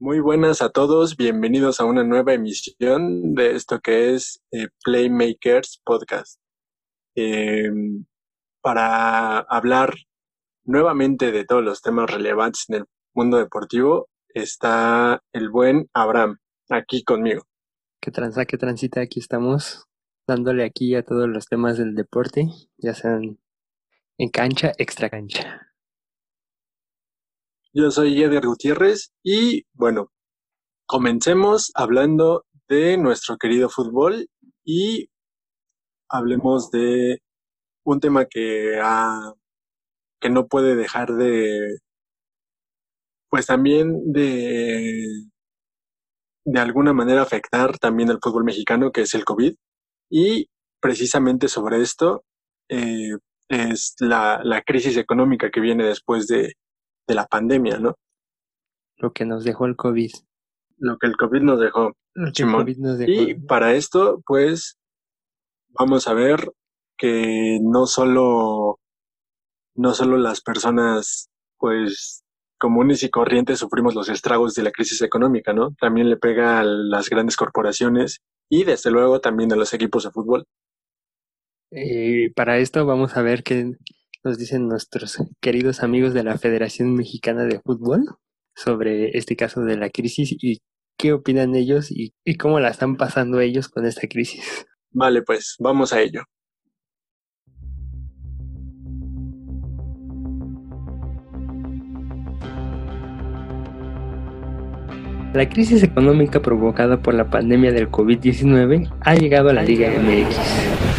Muy buenas a todos, bienvenidos a una nueva emisión de esto que es eh, Playmakers Podcast. Em, para hablar nuevamente de todos los temas relevantes en el mundo deportivo está el buen Abraham, aquí conmigo. ¿Qué transa, qué transita? Aquí estamos dándole aquí a todos los temas del deporte, ya sean en cancha, extra cancha. Yo soy Eder Gutiérrez y bueno, comencemos hablando de nuestro querido fútbol y hablemos de un tema que, que no puede dejar de, pues también de, de alguna manera afectar también al fútbol mexicano, que es el COVID. Y precisamente sobre esto eh, es la, la crisis económica que viene después de, de la pandemia, ¿no? Lo que nos dejó el COVID. Lo que el COVID nos dejó. Y para esto, pues, vamos a ver que no solo, no solo las personas, pues, comunes y corrientes sufrimos los estragos de la crisis económica, ¿no? También le pega a las grandes corporaciones y desde luego también a los equipos de fútbol. Y para esto vamos a ver qué, nos dicen nuestros queridos amigos de la Federación Mexicana de Fútbol sobre este caso de la crisis y qué opinan ellos y, cómo la están pasando ellos con esta crisis. Vale, pues vamos a ello. La crisis económica provocada por la pandemia del COVID-19 ha llegado a la Liga MX.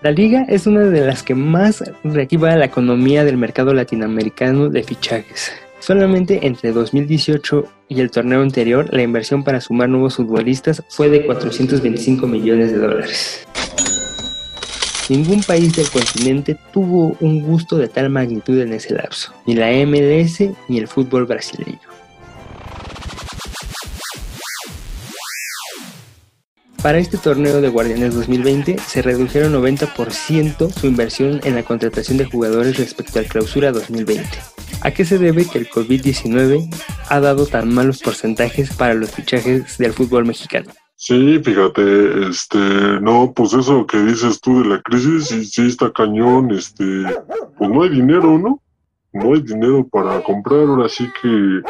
La liga es una de las que más reactiva la economía del mercado latinoamericano de fichajes. Solamente entre 2018 y el torneo anterior, la inversión para sumar nuevos futbolistas fue de 425 millones de dólares. Ningún país del continente tuvo un gusto de tal magnitud en ese lapso, ni la MLS ni el fútbol brasileño. Para este torneo de Guardianes 2020 se redujeron 90% su inversión en la contratación de jugadores respecto al clausura 2020. ¿A qué se debe que el COVID-19 ha dado tan malos porcentajes para los fichajes del fútbol mexicano? Sí, fíjate, este, no, pues eso que dices tú de la crisis, sí, sí está cañón, este, pues no hay dinero, ¿no? No hay dinero para comprar, ahora sí que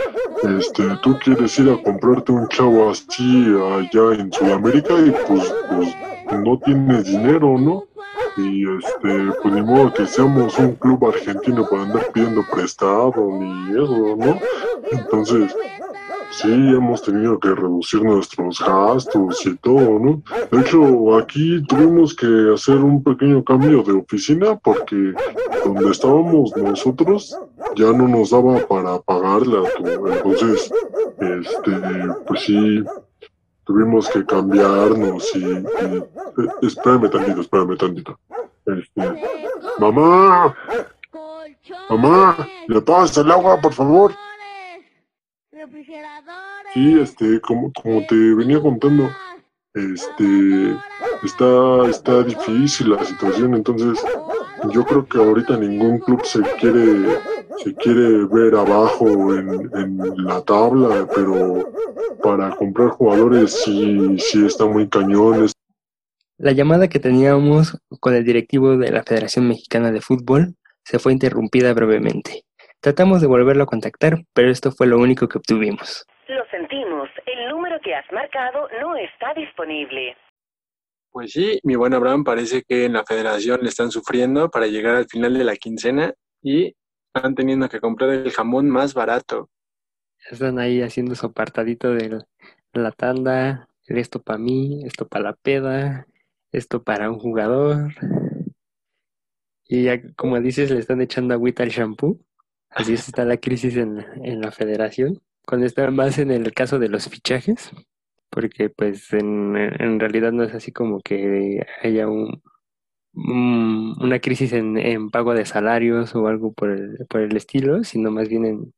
este, tú quieres ir a comprarte un chavo así allá en Sudamérica y pues, pues no tienes dinero, ¿no? Y este, pues ni modo que seamos un club argentino para andar pidiendo prestado ni eso, ¿no? Entonces, sí hemos tenido que reducir nuestros gastos y todo, ¿no? De hecho, aquí tuvimos que hacer un pequeño cambio de oficina porque donde estábamos nosotros ya no nos daba para pagarla. Entonces, este, pues sí, tuvimos que cambiarnos y, eh, espérame tantito, espérame tantito. Este, mamá, mamá, ¿le pasas el agua, por favor? Sí, este, como, como te venía contando, este, está, está difícil la situación, entonces yo creo que ahorita ningún club se quiere, se quiere ver abajo en, en la tabla, pero para comprar jugadores sí, sí está muy cañón. La llamada que teníamos con el directivo de la Federación Mexicana de Fútbol se fue interrumpida brevemente. Tratamos de volverlo a contactar, pero esto fue lo único que obtuvimos. Lo sentimos, el número que has marcado no está disponible. Pues sí, mi buen Abraham, parece que en la federación le están sufriendo para llegar al final de la quincena y están teniendo que comprar el jamón más barato. Están ahí haciendo su apartadito de la tanda, esto para mí, esto para la peda, esto para un jugador. Y ya, como dices, le están echando agüita al shampoo. Así está la crisis en, en la federación. Cuando está más en el caso de los fichajes, porque pues en, en realidad no es así como que haya un, una crisis en, en, pago de salarios o algo por el, por el estilo, sino más bien en,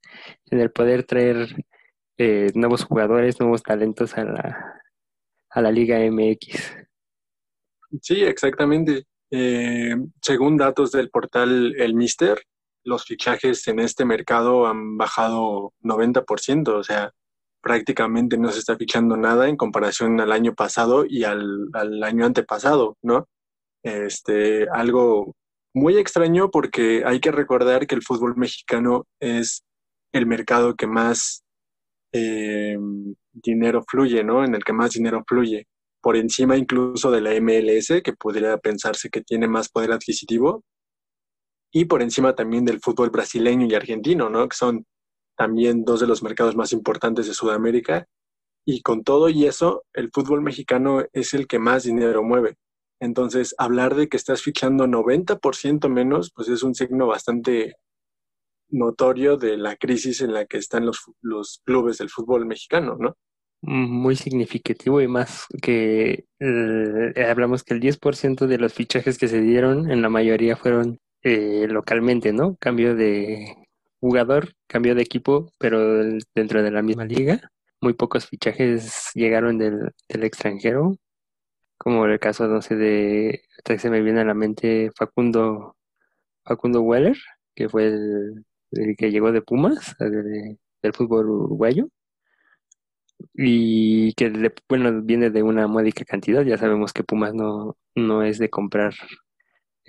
en el poder traer eh, nuevos jugadores, nuevos talentos a la, a la Liga MX. Sí, exactamente. Eh, según datos del portal El Mister, los fichajes en este mercado han bajado 90%, o sea, prácticamente no se está fichando nada en comparación al año pasado y al, año antepasado, ¿no? Este, algo muy extraño porque hay que recordar que el fútbol mexicano es el mercado que más eh, dinero fluye, ¿no? En el que más dinero fluye, por encima incluso de la MLS, que podría pensarse que tiene más poder adquisitivo, y por encima también del fútbol brasileño y argentino, ¿no? Que son también dos de los mercados más importantes de Sudamérica. Y con todo y eso, el fútbol mexicano es el que más dinero mueve. Entonces, hablar de que estás fichando 90% menos, pues es un signo bastante notorio de la crisis en la que están los, los clubes del fútbol mexicano, ¿no? Muy significativo y más que eh, hablamos que el 10% de los fichajes que se dieron, en la mayoría fueron eh, localmente, ¿no? Cambio de jugador, cambio de equipo, pero dentro de la misma liga. Muy pocos fichajes llegaron del, extranjero, como el caso, no sé, de, hasta que se me viene a la mente Facundo, Facundo Weller, que fue el, que llegó de Pumas, del fútbol uruguayo, y que, bueno, viene de una módica cantidad, ya sabemos que Pumas no, no es de comprar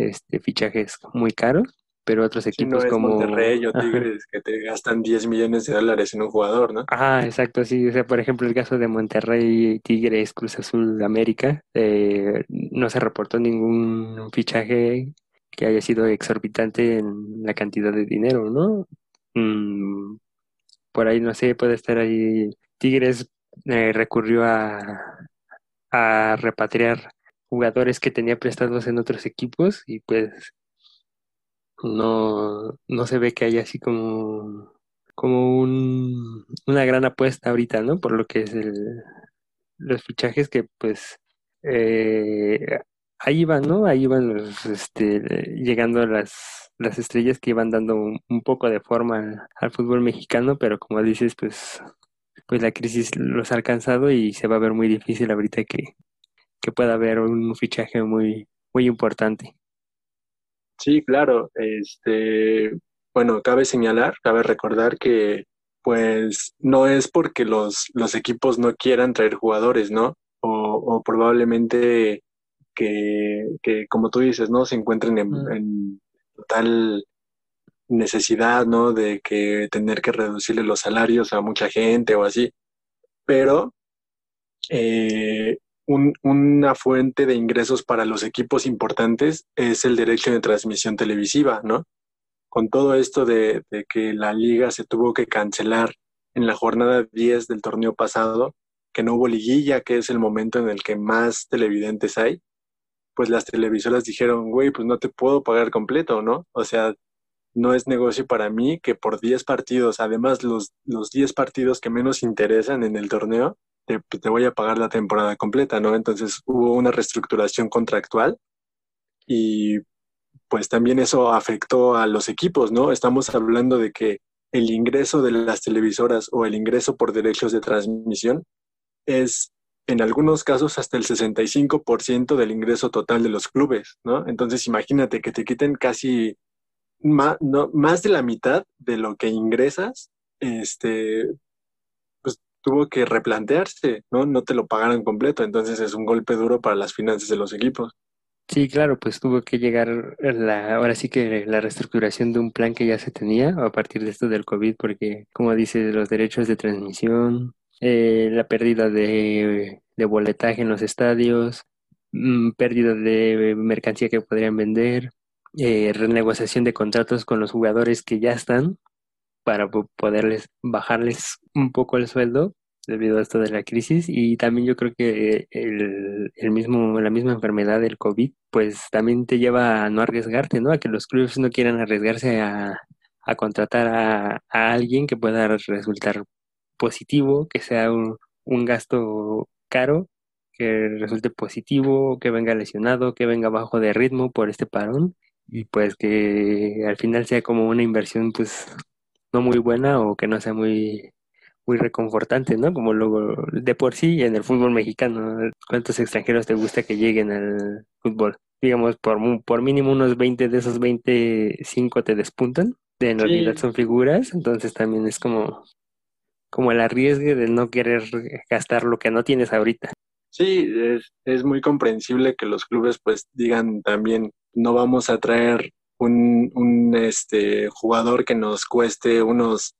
este fichajes muy caros, pero otros equipos como Monterrey o Tigres que te gastan 10 millones de dólares en un jugador, ¿no? Ajá, exacto, sí, o sea, por ejemplo, el caso de Monterrey, Tigres, Cruz Azul, América, eh, no se reportó ningún fichaje que haya sido exorbitante en la cantidad de dinero, ¿no? Mm, por ahí, no sé, puede estar ahí. Tigres eh, recurrió a, a repatriar jugadores que tenía prestados en otros equipos y pues no, no se ve que haya así como, como un, una gran apuesta ahorita, ¿no? Por lo que es el, los fichajes que pues eh, ahí van, ¿no? Ahí van este, llegando las, las estrellas que iban dando un, poco de forma al, al, fútbol mexicano, pero como dices, pues, pues la crisis los ha alcanzado y se va a ver muy difícil ahorita que, que pueda haber un fichaje muy, muy importante. Sí, claro. Este, bueno, cabe señalar, cabe recordar que pues no es porque los, los equipos no quieran traer jugadores, ¿no? O, o probablemente que, que, como tú dices, ¿no? Se encuentren en, mm. en total necesidad, ¿no? De que tener que reducirle los salarios a mucha gente o así. Pero eh, una fuente de ingresos para los equipos importantes es el derecho de transmisión televisiva, ¿no? Con todo esto de, que la liga se tuvo que cancelar en la jornada 10 del torneo pasado, que no hubo liguilla, que es el momento en el que más televidentes hay, pues las televisoras dijeron, güey, pues no te puedo pagar completo, ¿no? O sea, no es negocio para mí que por 10 partidos, además los, los 10 partidos que menos interesan en el torneo, te, voy a pagar la temporada completa, ¿no? Entonces hubo una reestructuración contractual y pues también eso afectó a los equipos, ¿no? Estamos hablando de que el ingreso de las televisoras o el ingreso por derechos de transmisión es en algunos casos hasta el 65% del ingreso total de los clubes, ¿no? Entonces imagínate que te quiten casi más, no, más de la mitad de lo que ingresas este, tuvo que replantearse, ¿no? No te lo pagaron completo, entonces es un golpe duro para las finanzas de los equipos. Sí, claro, pues tuvo que llegar la, ahora sí que la reestructuración de un plan que ya se tenía a partir de esto del COVID, porque como dice, los derechos de transmisión, eh, la pérdida de, de, boletaje en los estadios, mm, pérdida de mercancía que podrían vender, eh, renegociación de contratos con los jugadores que ya están, para poderles bajarles un poco el sueldo debido a esto de la crisis y también yo creo que el, mismo la misma enfermedad del COVID pues también te lleva a no arriesgarte, ¿no? A que los clubes no quieran arriesgarse a, contratar a, alguien que pueda resultar positivo, que sea un gasto caro, que resulte positivo, que venga lesionado, que venga bajo de ritmo por este parón y pues que al final sea como una inversión pues no muy buena o que no sea muy muy reconfortante, ¿no? Como luego de por sí en el fútbol mexicano, ¿cuántos extranjeros te gusta que lleguen al fútbol? digamos, por, por mínimo unos 20 de esos 25 te despuntan, de en Sí. realidad son figuras, entonces también es como, como el arriesgue de no querer gastar lo que no tienes ahorita. Sí, es, es muy comprensible que los clubes pues digan también, no vamos a traer un, un este, jugador que nos cueste unos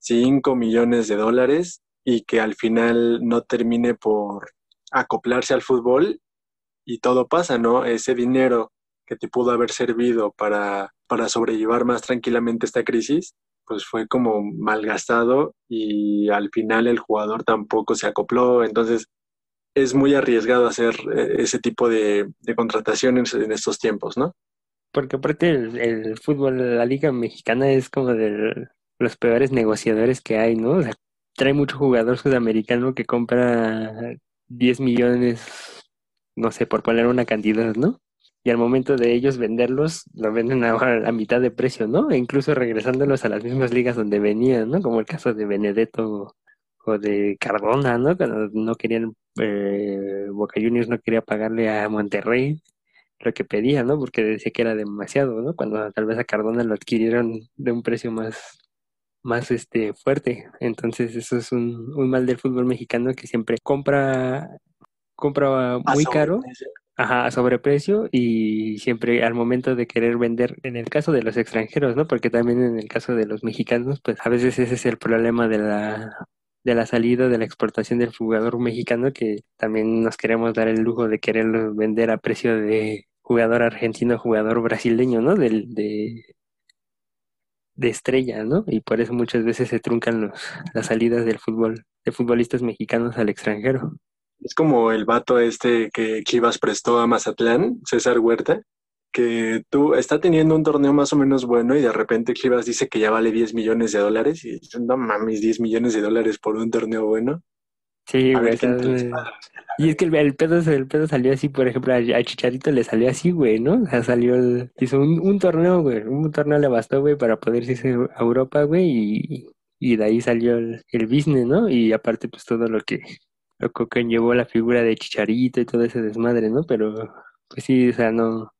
5 millones de dólares y que al final no termine por acoplarse al fútbol y todo pasa, ¿no? Ese dinero que te pudo haber servido para, para sobrellevar más tranquilamente esta crisis, pues fue como malgastado y al final el jugador tampoco se acopló, entonces es muy arriesgado hacer eh, ese tipo de, de contrataciones en estos tiempos, ¿no? Porque aparte el, el fútbol, la liga mexicana es como de los peores negociadores que hay, ¿no? O sea, trae mucho jugador sudamericano que compra 10 millones, no sé, por poner una cantidad, ¿no? Y al momento de ellos venderlos, lo venden a la mitad de precio, ¿no? E incluso regresándolos a las mismas ligas donde venían, ¿no? Como el caso de Benedetto o de Cardona, ¿no? Cuando no querían, eh, Boca Juniors no quería pagarle a Monterrey lo que pedía, ¿no? Porque decía que era demasiado, ¿no? Cuando tal vez a Cardona lo adquirieron de un precio más, más este, fuerte. Entonces eso es un, un mal del fútbol mexicano que siempre compra, compra muy caro, ajá, a sobreprecio y siempre al momento de querer vender, en el caso de los extranjeros, ¿no? Porque también en el caso de los mexicanos, pues a veces ese es el problema de la de la salida de la exportación del jugador mexicano que también nos queremos dar el lujo de quererlo vender a precio de jugador argentino, jugador brasileño, ¿no? Del, de, de estrella, ¿no? Y por eso muchas veces se truncan los, las salidas del fútbol, de futbolistas mexicanos al extranjero. Es como el vato este que Chivas prestó a Mazatlán, César Huerta, que tú está teniendo un torneo más o menos bueno y de repente Chivas dice que ya vale 10 millones de dólares y dices, no mames, 10 millones de dólares por un torneo bueno. Sí, A güey, ver. Y es que el, el pedo, el pedo salió así, por ejemplo, a, a Chicharito le salió así, güey, ¿no? O sea, salió, el- hizo un, un torneo, güey, un torneo le bastó, güey, para poder irse a Europa, güey, y, y de ahí salió el, el business, ¿no? Y aparte, pues todo lo que, lo que conllevó la figura de Chicharito y todo ese desmadre, ¿no? Pero, pues sí, o sea, no,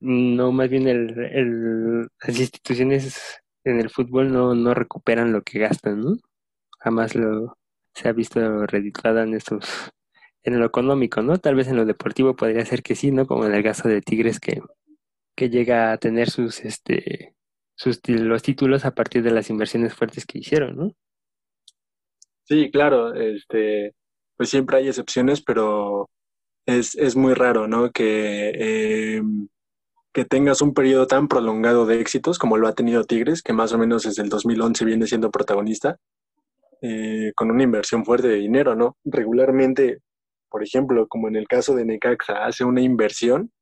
no, más bien el, el, las instituciones en el fútbol no, no recuperan lo que gastan, ¿no? Jamás lo se ha visto redituada en estos, en lo económico, ¿no? Tal vez en lo deportivo podría ser que sí, ¿no? Como en el caso de Tigres que, que llega a tener sus, este, sus los títulos a partir de las inversiones fuertes que hicieron, ¿no? Sí, claro, este, pues siempre hay excepciones, pero es, es muy raro, ¿no? Que, eh, que tengas un periodo tan prolongado de éxitos como lo ha tenido Tigres, que más o menos desde el 2011 viene siendo protagonista, eh, con una inversión fuerte de dinero, ¿no? Regularmente, por ejemplo, como en el caso de Necaxa, hace una inversión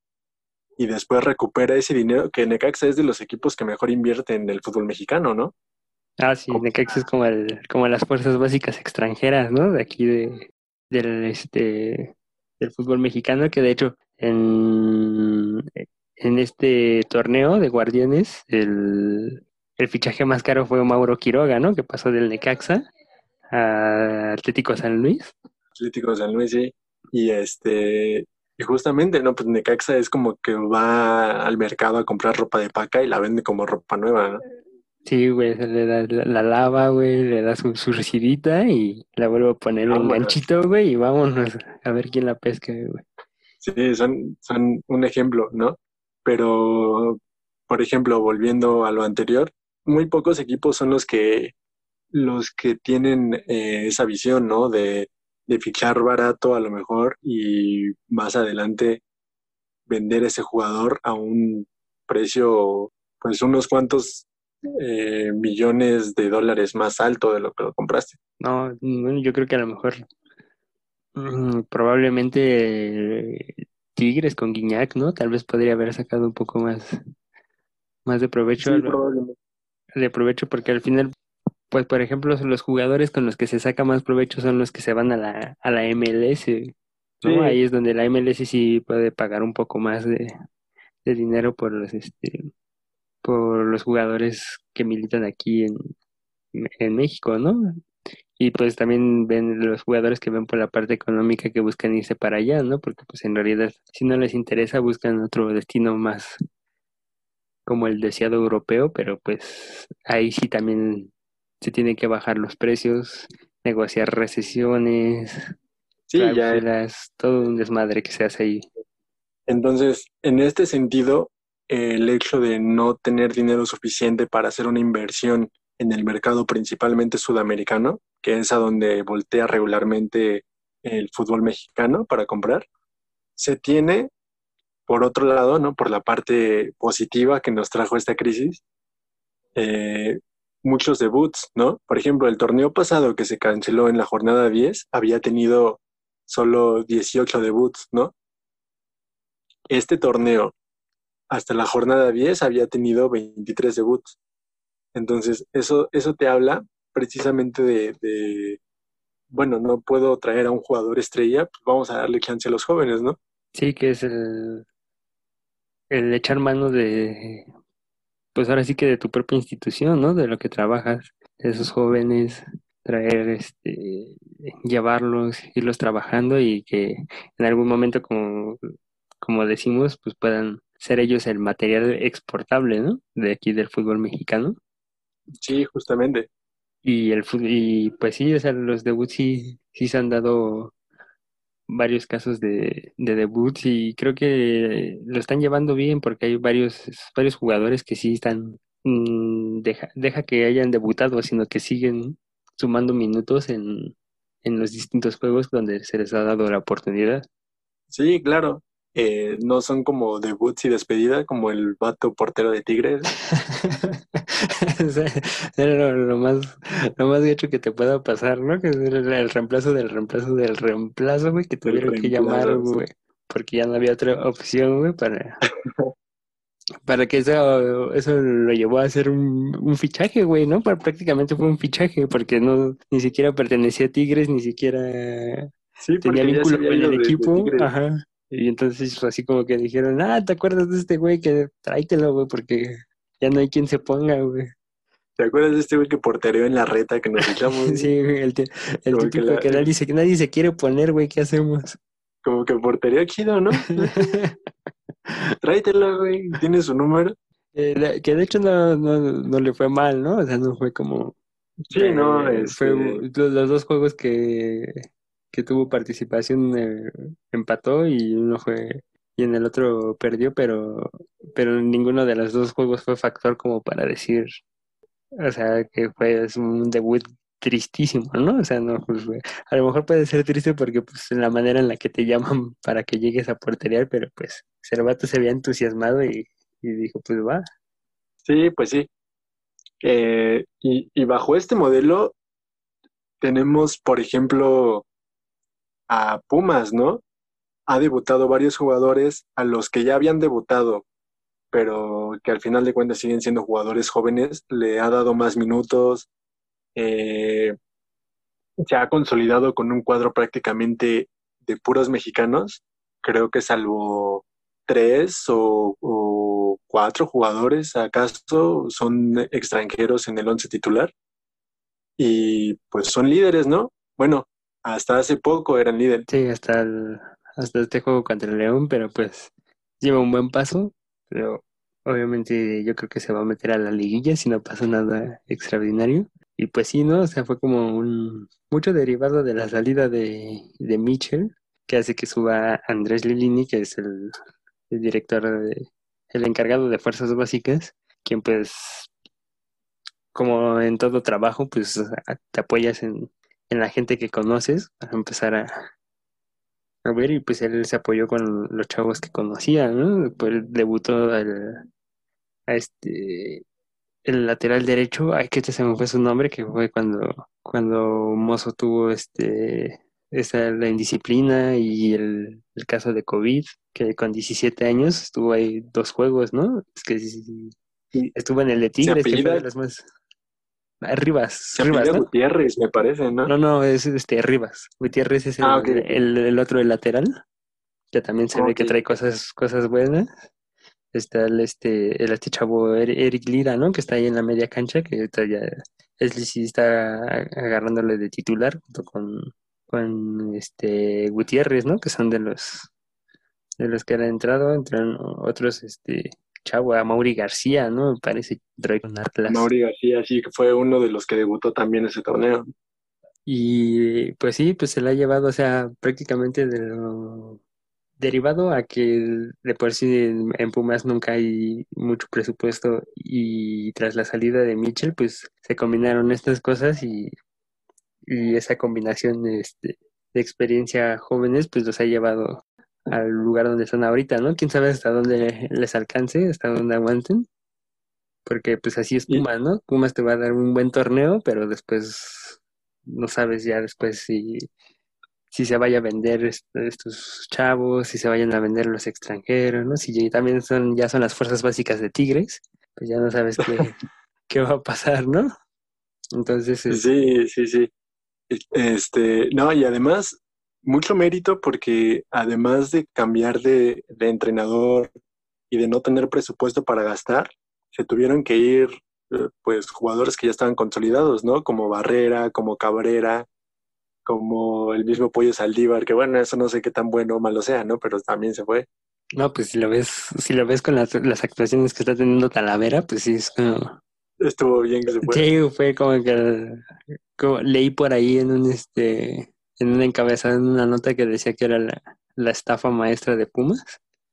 y después recupera ese dinero, que Necaxa es de los equipos que mejor invierte en el fútbol mexicano, ¿no? Ah, sí, Como- Necaxa es como el, como las fuerzas básicas extranjeras, ¿no? De aquí de, del este del fútbol mexicano, que de hecho en, en este torneo de Guardianes, el, el fichaje más caro fue Mauro Quiroga, ¿no? Que pasó del Necaxa a Atlético San Luis. Atlético San Luis, sí. Y este, y justamente, ¿no? Pues Necaxa es como que va al mercado a comprar ropa de paca y la vende como ropa nueva, ¿no? Sí, güey, se le da la, la lava, güey, le da su, su recidita y la vuelve a poner en Vámonos. ganchito, güey, y vámonos a ver quién la pesca, güey. Sí, son, son un ejemplo, ¿no? Pero, por ejemplo, volviendo a lo anterior, muy pocos equipos son los que, los que tienen eh, esa visión, ¿no? De, de fichar barato a lo mejor y más adelante vender ese jugador a un precio, pues unos cuantos eh, millones de dólares más alto de lo que lo compraste. No, yo creo que a lo mejor mm, probablemente Tigres con Guiñac, ¿no? Tal vez podría haber sacado un poco más, más de provecho, Sí, probablemente. de provecho, porque al final, pues por ejemplo, los jugadores con los que se saca más provecho son los que se van a la, a la MLS, ¿no? Sí. Ahí es donde la MLS sí puede pagar un poco más de, de dinero por los este por los jugadores que militan aquí en, en México, ¿no? Y pues también ven los jugadores que ven por la parte económica que buscan irse para allá, ¿no? Porque pues en realidad si no les interesa buscan otro destino más como el deseado europeo, pero pues ahí sí también se tiene que bajar los precios, negociar recesiones, Sí, ya. cláusulas, todo un desmadre que se hace ahí. Entonces, en este sentido, el hecho de no tener dinero suficiente para hacer una inversión en el mercado principalmente sudamericano, que es a donde voltea regularmente el fútbol mexicano para comprar, se tiene, por otro lado, ¿no? Por la parte positiva que nos trajo esta crisis, eh, muchos debuts, ¿no? Por ejemplo, el torneo pasado que se canceló en la jornada 10 había tenido solo 18 debuts, ¿no? Este torneo, hasta la jornada 10, había tenido 23 debuts. Entonces, eso, eso te habla precisamente de, de, bueno, no puedo traer a un jugador estrella, pues vamos a darle chance a los jóvenes, ¿no? Sí, que es el, echar mano de, pues ahora sí que de tu propia institución, ¿no? De lo que trabajas, esos jóvenes, traer, este, llevarlos, irlos trabajando y que en algún momento, como, como decimos, pues puedan ser ellos el material exportable, ¿no? De aquí del fútbol mexicano. Sí, justamente. Y el y pues sí, o sea, los debuts sí, sí se han dado varios casos de, de debuts y creo que lo están llevando bien porque hay varios, varios jugadores que sí están, mm, deja, deja que hayan debutado, sino que siguen sumando minutos en, en los distintos juegos donde se les ha dado la oportunidad. Sí, claro. Eh, no son como debuts y despedida, como el vato portero de Tigres. Era lo, lo más, lo más gacho que te pueda pasar, ¿no? Que es el, el reemplazo del reemplazo del reemplazo, güey, que tuvieron que llamar, güey, porque ya no había otra opción, güey, para, para que eso, eso lo llevó a hacer un, un fichaje, güey, ¿no? Para, prácticamente fue un fichaje, porque no, ni siquiera pertenecía a Tigres, ni siquiera Sí, tenía vínculo con el de- de equipo, ajá. Y entonces así como que dijeron, ah, ¿te acuerdas de este güey? Que tráetelo, güey, porque ya no hay quien se ponga, güey. ¿Te acuerdas de este güey que portereó en la reta que nos echamos? Sí, güey, el, el Como que típico la- que nadie se, nadie se quiere poner, güey, ¿qué hacemos? Como que portería chido, ¿no? Tráetelo, güey. Tiene su número. Eh, que de hecho no, no, no le fue mal, ¿no? O sea, no fue como... Sí, no, eh, este, fue los, los dos juegos que, que tuvo participación eh, empató y uno fue... Y en el otro perdió, pero, pero ninguno de los dos juegos fue factor como para decir, o sea, que fue un debut tristísimo, ¿no? O sea, no, pues, a lo mejor puede ser triste porque pues en la manera en la que te llaman para que llegues a porterear, pero pues Cervato se había entusiasmado y, y dijo, pues va. Sí, pues sí. Eh, y, y bajo este modelo tenemos, por ejemplo, a Pumas, ¿no? Ha debutado varios jugadores a los que ya habían debutado, pero que al final de cuentas siguen siendo jugadores jóvenes, le ha dado más minutos, eh, se ha consolidado con un cuadro prácticamente de puros mexicanos, creo que salvo tres o, o cuatro jugadores acaso son extranjeros en el once titular y pues son líderes, ¿no? Bueno, hasta hace poco eran líderes. Sí, hasta, el- hasta este juego contra el León, pero pues lleva un buen paso, pero obviamente yo creo que se va a meter a la liguilla si no pasa nada extraordinario. Y pues sí, ¿no? O sea, fue como un mucho derivado de la salida de, de Mitchell, que hace que suba Andrés Lilini, que es el, el director, de- el encargado de fuerzas básicas, quien pues, como en todo trabajo, pues te apoyas en, en la gente que conoces para empezar a, a ver, y pues él se apoyó con los chavos que conocía, ¿no? Pues debutó al, a este, el lateral derecho, ay, que se me fue su nombre, que fue cuando, cuando Mozo tuvo este, esa, la indisciplina y el, el caso de COVID, que con 17 años estuvo ahí dos juegos, ¿no? Es que sí, sí, Sí. estuvo en el de Tigres, que fue de los más... Ah, Rivas, Rivas, ¿no? Gutiérrez, me parece, ¿no? No, no, es este Rivas. Gutiérrez es el, Ah, el, el otro el lateral, que también se ve que trae cosas, cosas buenas. está el este, el este chavo Er- Eric Lira, ¿no? Que está ahí en la media cancha, que ahorita ya es sí está agarrándole de titular junto con, con este Gutiérrez, ¿no? Que son de los de los que han entrado, entran otros, este chavo, a Mauri García, ¿no? Me parece trae con Atlas. Mauri García, sí, que fue uno de los que debutó también ese torneo. Y pues sí, pues se la ha llevado, o sea, prácticamente de lo derivado a que de por sí en, Pumas nunca hay mucho presupuesto y tras la salida de Mitchell, pues se combinaron estas cosas y, y esa combinación este, de experiencia jóvenes, pues los ha llevado al lugar donde están ahorita, ¿no? Quién sabe hasta dónde les alcance, hasta dónde aguanten. Porque pues así es Pumas, ¿no? Pumas te va a dar un buen torneo, pero después no sabes ya después si, si se vaya a vender est- estos chavos, si se vayan a vender los extranjeros, ¿no? Si también son, ya son las fuerzas básicas de Tigres, pues ya no sabes qué, qué va a pasar, ¿no? Entonces, es- Sí, sí, sí. Este, no, y además, mucho mérito porque además de cambiar de, de entrenador y de no tener presupuesto para gastar, se tuvieron que ir, eh, pues, jugadores que ya estaban consolidados, ¿no? Como Barrera, como Cabrera, como el mismo Pollo Saldívar, que bueno, eso no sé qué tan bueno o malo sea, ¿no? Pero también se fue. no, pues si lo ves, si lo ves con las, las actuaciones que está teniendo Talavera, pues sí es como... Estuvo bien que se fue. Sí, fue como que como leí por ahí en un este en una encabezada, en una nota que decía que era la, la estafa maestra de Pumas,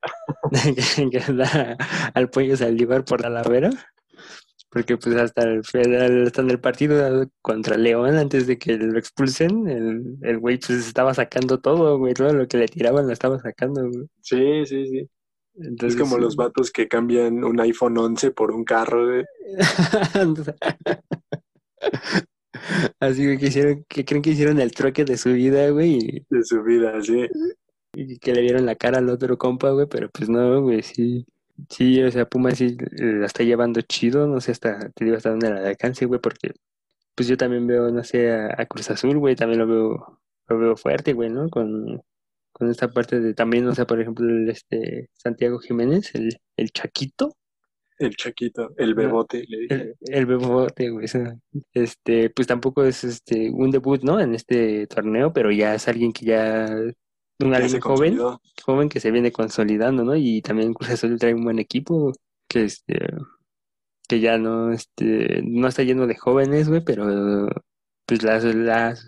que, que da al pollo Saldívar por Talavera, porque pues hasta el federal, hasta en el partido contra León, antes de que lo expulsen, el, el güey pues estaba sacando todo, güey, todo lo que le tiraban lo estaba sacando, güey. Sí, sí, sí. Es como los vatos que cambian un iPhone 11 por un carro. Así güey, que hicieron, que creen que hicieron el trueque de su vida, güey, de su vida, sí. y que le vieron la cara al otro compa, güey, pero pues no, güey, sí. Sí, o sea, Puma sí eh, la está llevando chido, no sé hasta, te digo hasta dónde la alcance, güey, porque pues yo también veo, no sé, a, a Cruz Azul, güey, también lo veo, lo veo fuerte, güey, ¿no? Con, con esta parte de también, o sea, por ejemplo, el, este Santiago Jiménez, el, el Chaquito, El chaquito, el bebote, le dije. el, el bebote, güey, este, pues tampoco es este un debut, ¿no? En este torneo, pero ya es alguien que ya, un Ya alguien joven, joven que se viene consolidando, ¿no? Y también Cruz Azul trae un buen equipo que este que ya no este no está lleno de jóvenes, güey, pero pues las las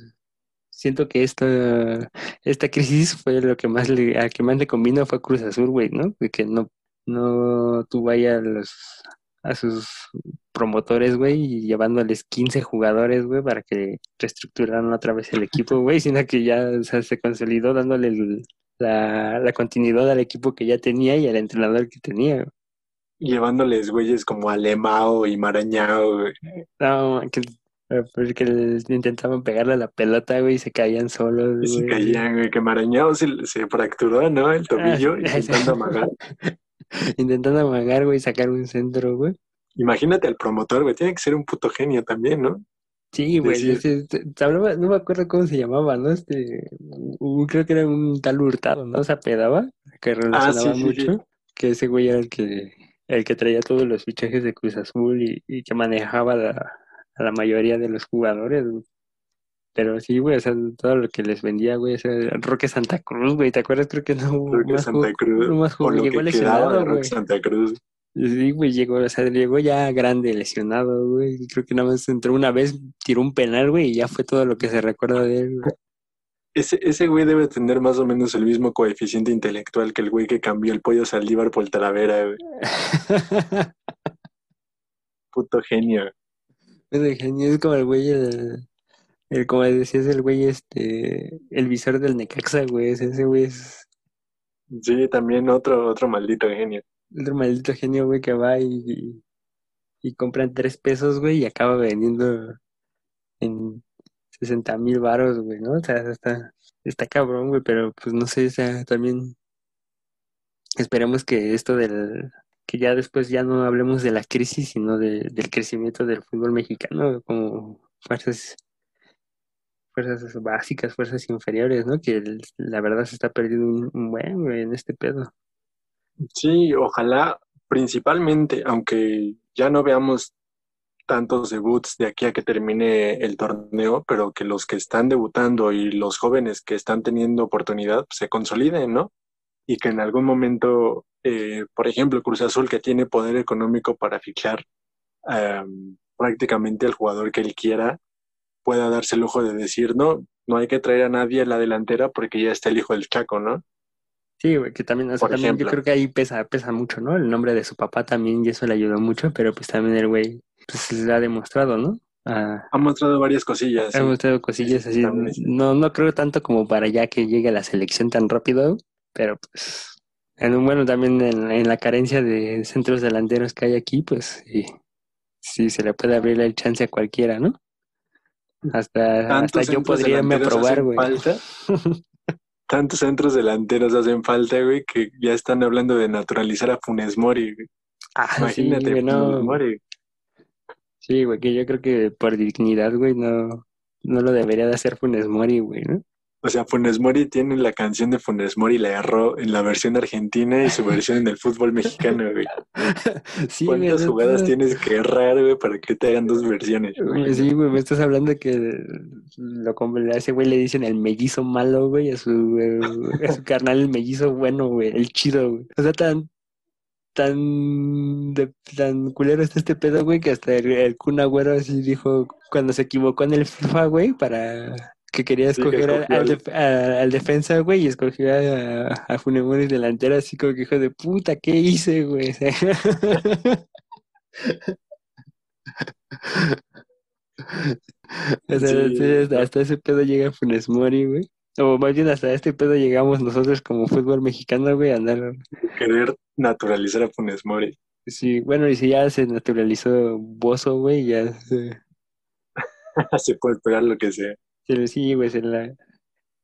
siento que esta esta crisis fue lo que más le a que más le convino fue Cruz Azul, güey, ¿no? De que no no tuvo ahí a los a sus promotores, güey, y llevándoles 15 jugadores, güey, para que reestructuraran otra vez el equipo, güey, sino que ya o sea, se consolidó dándole el- la, la continuidad al equipo que ya tenía y al entrenador que tenía. Llevándoles güeyes como Alemao y Marañao, güey. No, que, porque les intentaban pegarle a la pelota, güey, y se caían solos, Y se caían, güey. Que Marañao se, se fracturó, ¿no? El tobillo Ah, sí. intentando amagar. Intentando amagar, güey, sacar un centro, güey. Imagínate al promotor, güey. Tiene que ser un puto genio también, ¿no? Sí, güey, Decir- este, te- te hablaba- no me acuerdo cómo se llamaba, ¿no? Este, un- creo que era un tal Hurtado, ¿no? Se apedaba, que relacionaba Ah, sí, sí, mucho, sí. que ese güey era el que, el que traía todos los fichajes de Cruz Azul y, y que manejaba la- a la mayoría de los jugadores, güey. Pero sí, güey, o sea, todo lo que les vendía, güey, ese Roque Santa Cruz, güey, ¿te acuerdas? Creo que no Creo que más Santa Cruz. no más O jugó, lo llegó que lesionado, güey. Santa Cruz. Sí, güey, llegó, o sea, llegó ya grande, lesionado, güey. Creo que nada más entró una vez, tiró un penal, güey, y ya fue todo lo que se recuerda de él, güey. Ese, ese güey debe tener más o menos el mismo coeficiente intelectual que el güey que cambió el pollo Saldívar por Talavera, güey. Puto genio. Ese genio es como el güey, el, el- como decías, el güey, este, el visor del Necaxa, güey. Ese güey es Sí, también otro, otro maldito genio. otro maldito genio, güey, que va y, y, y compran tres pesos, güey, y acaba vendiendo en 60 mil varos, güey, ¿no? O sea, está, está cabrón, güey, pero pues no sé, o sea, también esperemos que esto del, que ya después ya no hablemos de la crisis, sino de, del crecimiento del fútbol mexicano, como fuerzas, fuerzas básicas, fuerzas inferiores, ¿no? Que la verdad se está perdiendo un, un buen, en este pedo. Sí, ojalá principalmente, aunque ya no veamos tantos debuts de aquí a que termine el torneo, pero que los que están debutando y los jóvenes que están teniendo oportunidad pues, se consoliden, ¿no? Y que en algún momento, eh, por ejemplo, Cruz Azul, que tiene poder económico para fichar em, prácticamente al jugador que él quiera, pueda darse el lujo de decir, no, no hay que traer a nadie a la delantera porque ya está el hijo del Chaco, ¿no? Sí, güey, que también, o sea, también yo creo que ahí pesa, pesa mucho, ¿no? El nombre de su papá también, y eso le ayudó mucho, pero pues también el güey, pues le ha demostrado, ¿no? Ah, Ha mostrado varias cosillas. ha sí. mostrado cosillas sí, así, no, no creo tanto como para ya que llegue a la selección tan rápido, pero pues, en un bueno, también en, en la carencia de centros delanteros que hay aquí, pues sí, sí se le puede abrir el chance a cualquiera, ¿no? Hasta, hasta yo podría delanteros probar, güey. Tantos centros delanteros hacen falta, güey, que ya están hablando de naturalizar a Funes Mori. güey. Ah, sí, Imagínate, güey, no. Funes Mori. Sí, güey, que yo creo que por dignidad, güey, no, no lo debería de hacer Funes Mori, güey, ¿no? O sea, Funes Mori tiene la canción de Funes Mori, la agarró en la versión argentina y su versión en el fútbol mexicano, güey. Sí, ¿Cuántas jugadas tienes que errar, güey, para que te hagan dos versiones? güey, Sí, güey, me estás hablando de que lo, como a ese güey le dicen el mellizo malo, güey, a su, eh, a su carnal el mellizo bueno, güey, el chido, güey. O sea, tan, tan, de- tan culero está este pedo, güey, que hasta el, el Kun Agüero así dijo cuando se equivocó en el FIFA, güey, para que quería Sí, que escoger al, a- defensa, güey, y escogió a, a Funes Mori delantero, así como que hijo de puta, ¿qué hice, güey? O sea, Sí, hasta ese pedo llega Funes Mori, güey. O más bien hasta este pedo llegamos nosotros como fútbol mexicano, güey, a andar. Querer naturalizar a Funes Mori. Sí, bueno, y si ya se naturalizó Bozo, güey, ya se, Se puede esperar lo que sea. Se le sí, güey, se la,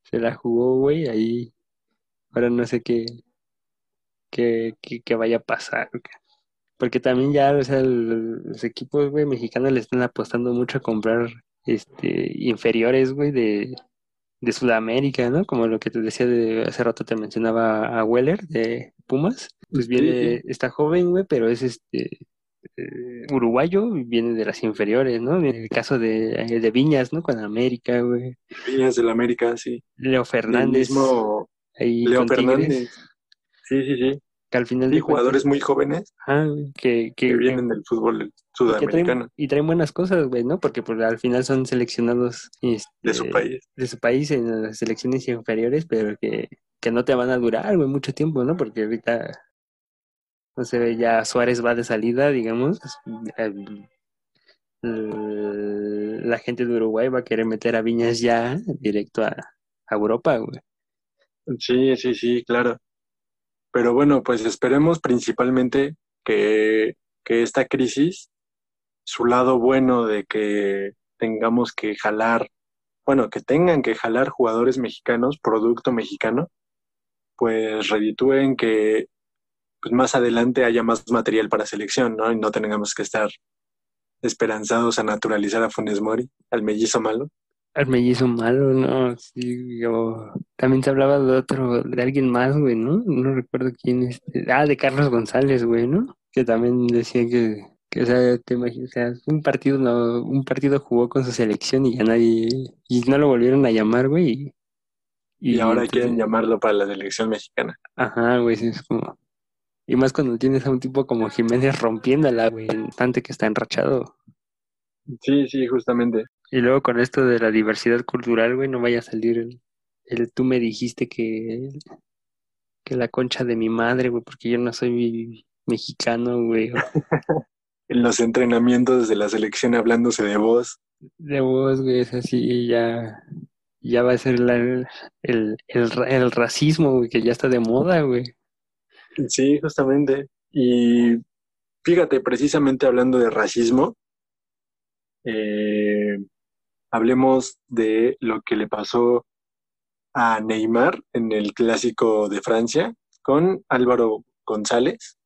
se la jugó, güey, ahí. Ahora no sé qué, qué, qué, qué vaya a pasar, güey. Porque también ya, o sea, el- los equipos, güey, mexicanos le están apostando mucho a comprar este inferiores, güey, de, de Sudamérica, ¿no? Como lo que te decía de hace rato te mencionaba a Weller de Pumas. Pues Sí, viene, sí. está joven, güey, pero es este eh, uruguayo y viene de las inferiores, ¿no? En el caso de, eh, de Viñas, ¿no? Con América, güey. Viñas del América, sí. Leo El Fernández, mismo ahí Leo Fernández. Sí, sí, sí. que al final Sí, cuentas- jugadores muy jóvenes que, que, que vienen del fútbol y sudamericano, traen, y traen buenas cosas, güey, ¿no? Porque pues, al final son seleccionados este, de su país. de su país en las selecciones inferiores, pero que, que no te van a durar, güey, mucho tiempo, ¿no? Porque ahorita, no sé, ya Suárez va de salida, digamos, el- la gente de Uruguay va a querer meter a Viñas ya directo a, a Europa, güey. Sí, sí, sí, claro. Pero bueno, pues esperemos principalmente que, que esta crisis, su lado bueno de que tengamos que jalar, bueno, que tengan que jalar jugadores mexicanos, producto mexicano, pues reditúen que pues más adelante haya más material para selección, ¿no? Y no tengamos que estar esperanzados a naturalizar a Funes Mori, al mellizo malo. Al mellizo malo, ¿no? Sí, yo... También se hablaba de otro, de alguien más, güey, ¿no? No recuerdo quién es. Ah, de Carlos González, güey, ¿no? Que también decía que, que o sea, te imaginas, o sea, un partido, no, un partido jugó con su selección y ya nadie, y no lo volvieron a llamar, güey. Y, ahora entonces- quieren llamarlo para la selección mexicana. Ajá, güey, sí, es como... Y más cuando tienes a un tipo como Jiménez rompiéndola, güey, tanto que está enrachado. Sí, sí, justamente. Y luego con esto de la diversidad cultural, güey, no vaya a salir el, el tú me dijiste que, que la concha de mi madre, güey, porque yo no soy mexicano, güey. En los entrenamientos de la selección hablándose de voz. De vos, güey, es así, ya, ya va a ser la- el, el, el racismo, güey, que ya está de moda, güey. Sí, justamente. Y fíjate, precisamente hablando de racismo, eh, hablemos de lo que le pasó a Neymar en el clásico de Francia con Álvaro González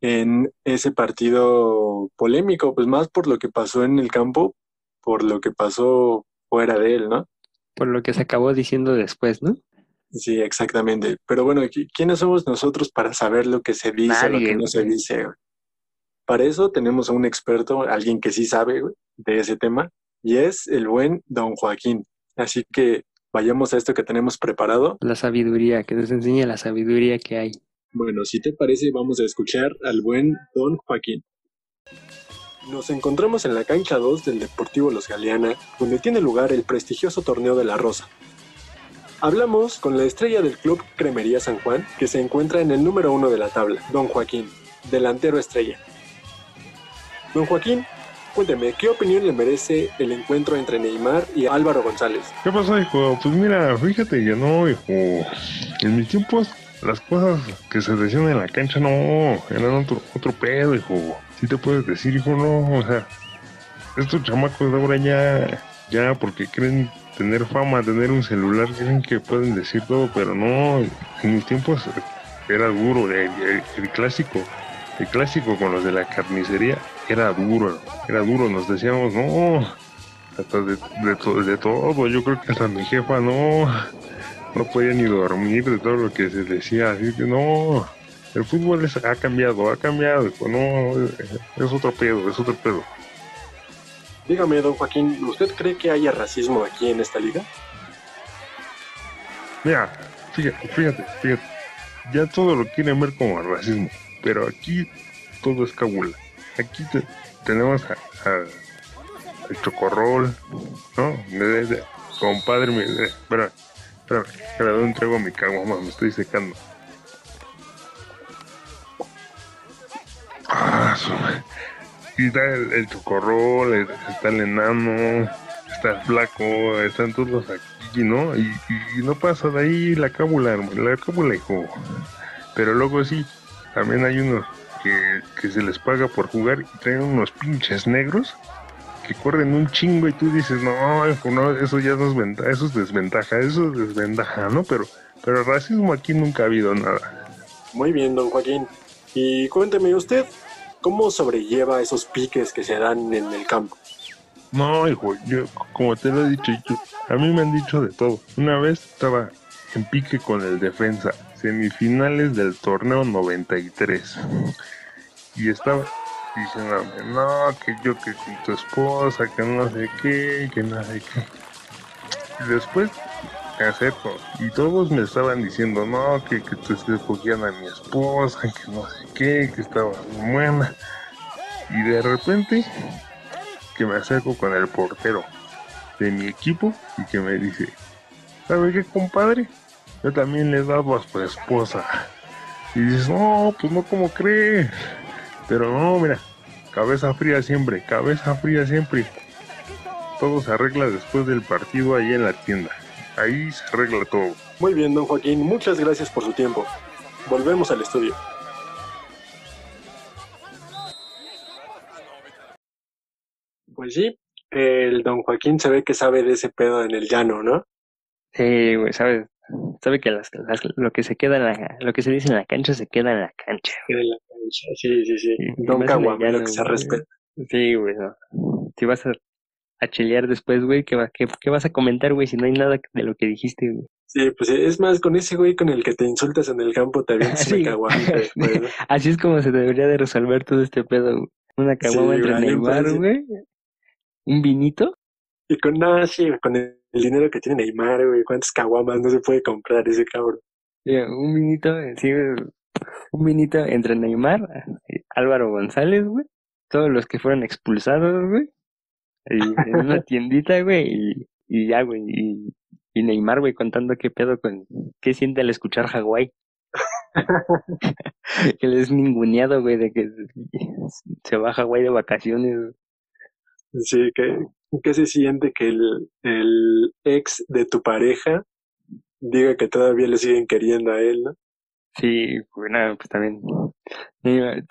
en ese partido polémico, pues más por lo que pasó en el campo, por lo que pasó fuera de él, ¿no? Por lo que se acabó diciendo después, ¿no? Sí, exactamente. Pero bueno, ¿qui- ¿quiénes somos nosotros para saber lo que se dice, lo que Nadie, no se dice? güey? Para eso tenemos a un experto, alguien que sí sabe güey, de ese tema, y es el buen Don Joaquín. Así que vayamos a esto que tenemos preparado. La sabiduría, que nos enseñe la sabiduría que hay. Bueno, si te parece, vamos a escuchar al buen Don Joaquín. Nos encontramos en la cancha 2 del Deportivo Los Galeana, donde tiene lugar el prestigioso torneo de la Rosa. Hablamos con la estrella del club Cremería San Juan, que se encuentra en el número uno de la tabla, Don Joaquín, delantero estrella. Don Joaquín, cuénteme, ¿qué opinión le merece el encuentro entre Neymar y Álvaro González? ¿Qué pasa, hijo? Pues mira, fíjate que no, hijo. En mis tiempos, las cosas que se decían en la cancha no eran otro, otro pedo, hijo. Sí te puedes decir, hijo, no. O sea, estos chamacos de ahora ya, ya porque creen tener fama, tener un celular, creen que pueden decir todo, pero no. En mis tiempos era duro, el, clásico. El clásico con los de la carnicería era duro, era duro. Nos decíamos, no, hasta de, de, de todo. Yo creo que hasta mi jefa no, no podía ni dormir de todo lo que se decía. Así que no, el fútbol es- ha cambiado, ha cambiado. No, es otro pedo, es otro pedo. Dígame, Don Joaquín, ¿usted cree que haya racismo aquí en esta liga? Mira, fíjate, fíjate, fíjate. Ya todo lo quieren ver como racismo, pero aquí todo es cabula. Aquí te- tenemos a, a- el chocorrol, ¿no? De- de- compadre, mi, de- espera, espera, espera, ¿dónde traigo mi caguama? Me estoy secando. Ah, su- y está el, el chocorrol, está el enano, está el flaco, están todos aquí, ¿no? Y, y no pasa de ahí la cábula, la cábula, hijo. Pero luego sí, también hay unos que, que se les paga por jugar y traen unos pinches negros que corren un chingo y tú dices, no, eso ya no es eso es desventaja, eso es desventaja, ¿no? Pero, pero racismo aquí nunca ha habido nada. Muy bien, don Joaquín. Y cuénteme usted, ¿cómo sobrelleva esos piques que se dan en el campo? No, hijo, yo, como te lo he dicho, yo- a mí me han dicho de todo. Una vez estaba en pique con el defensa, semifinales del torneo 93. Y estaba diciéndome, no, que yo que con tu esposa, que no sé qué, que no sé qué. Y después acerco y todos me estaban diciendo, no, que, que te escogían a mi esposa, que no sé qué, que estaba buena. Y de repente que me acerco con el portero de mi equipo y que me dice, ¿sabe qué, compadre? Yo también le dado a su esposa. Y dices, no, pues no como cree. Pero no, mira, cabeza fría siempre, cabeza fría siempre. Todo se arregla después del partido ahí en la tienda. Ahí se arregla todo. Muy bien, don Joaquín, muchas gracias por su tiempo. Volvemos al estudio. Pues sí, el don Joaquín se ve que sabe de ese pedo en el llano, ¿no? Sí, güey, ¿sabes? Sabe que las, las- lo que se queda en la, lo que se dice en la cancha se queda en la cancha. En la cancha. Sí, sí, sí. Sí, Don Caguamero que se güey. respeta. Sí, güey, no. Si vas a, a chilear después, güey, ¿qué, va- qué, qué vas a comentar, güey, si no hay nada de lo que dijiste, güey? Sí, pues es más, con ese güey con el que te insultas en el campo te avientas Sí. una. Así es como se debería de resolver todo este pedo, güey. Una caguama Sí, entre Neymar, entonces- güey. Un vinito. Y con nada, sí, con el, el dinero que tiene Neymar, güey, ¿cuántas caguamas no se puede comprar ese cabrón? Sí, un vinito, sí, un vinito entre Neymar, eh, Álvaro González, güey, todos los que fueron expulsados, güey, en una tiendita, güey, y, y ya, güey, y, y Neymar, güey, contando qué pedo con, qué siente al escuchar Hawái. que le es ninguneado, güey, de que se va a Hawái de vacaciones. Sí, que, ¿qué se siente que el, el ex de tu pareja diga que todavía le siguen queriendo a él, ¿no? Sí, nada, pues también. Neymar,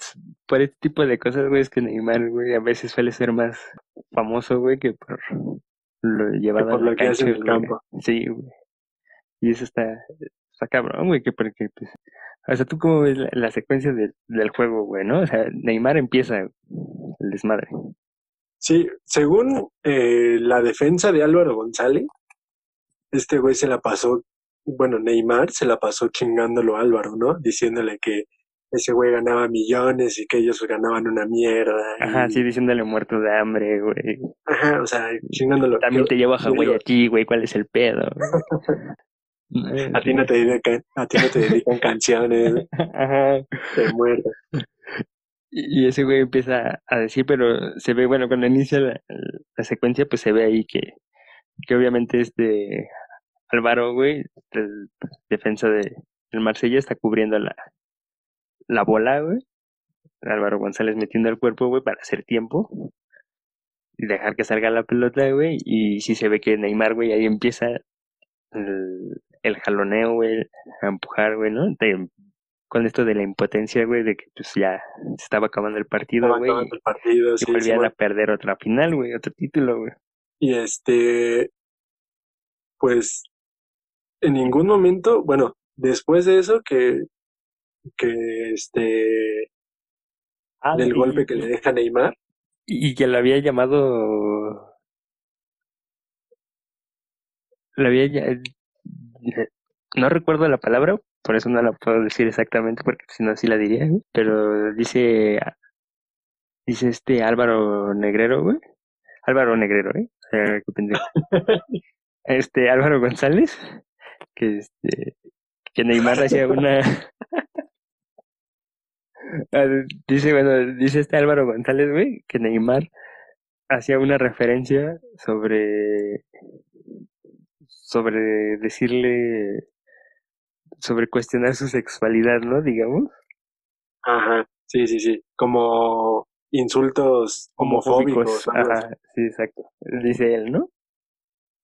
por este tipo de cosas, güey, es que Neymar, güey, a veces suele ser más famoso, güey, que por lo llevado por a la lo que hace en cancha, el campo. Sí, güey. Y eso está, está cabrón, güey, que porque, pues, o sea, ¿tú cómo ves la, la secuencia del del juego, güey, no? O sea, Neymar empieza el desmadre. Sí, según eh, la defensa de Álvaro González, este güey se la pasó bueno, Neymar se la pasó chingándolo a Álvaro, ¿no? Diciéndole que ese güey ganaba millones y que ellos ganaban una mierda. Ajá, y- sí, diciéndole muerto de hambre, güey. Ajá, o sea, chingándolo. También Yo- te llevo a Hawái digo, a ti, güey, ¿cuál es el pedo? a ti no te dedican, a ti no te dedican canciones, Ajá. te muerto. Y y ese güey empieza a decir, pero se ve, bueno, cuando inicia la, la secuencia, pues se ve ahí que, que obviamente este Álvaro, güey, el defensa de el Marsella está cubriendo la, la bola, güey. Álvaro González metiendo el cuerpo, güey, para hacer tiempo y dejar que salga la pelota, güey. Y sí se ve que Neymar, güey, ahí empieza el, el jaloneo, güey, a empujar, güey, ¿no? Con esto de la impotencia, güey, de que pues ya se estaba acabando el partido, güey. acabando el partido, Y sí, volvían a perder otra final, güey, otro título, güey. Y este, pues, en ningún momento, bueno, después de eso, que, que este, Ah, del y- golpe que le deja Neymar, Y que lo había llamado. Lo había. ya- No recuerdo la palabra, por eso no la puedo decir exactamente, porque si no, sí la diría. Pero dice. Dice este Álvaro Negrero, güey. Álvaro Negrero, ¿eh? Qué pendejo. Este Álvaro González, que este. Que Neymar hacía una. Ah, dice, bueno, dice este Álvaro González, güey, que Neymar hacía una referencia sobre sobre decirle sobre cuestionar su sexualidad, ¿no? Digamos. ajá, sí, sí, sí, como insultos homofóbicos. Ajá, sí, exacto. Dice él, ¿no?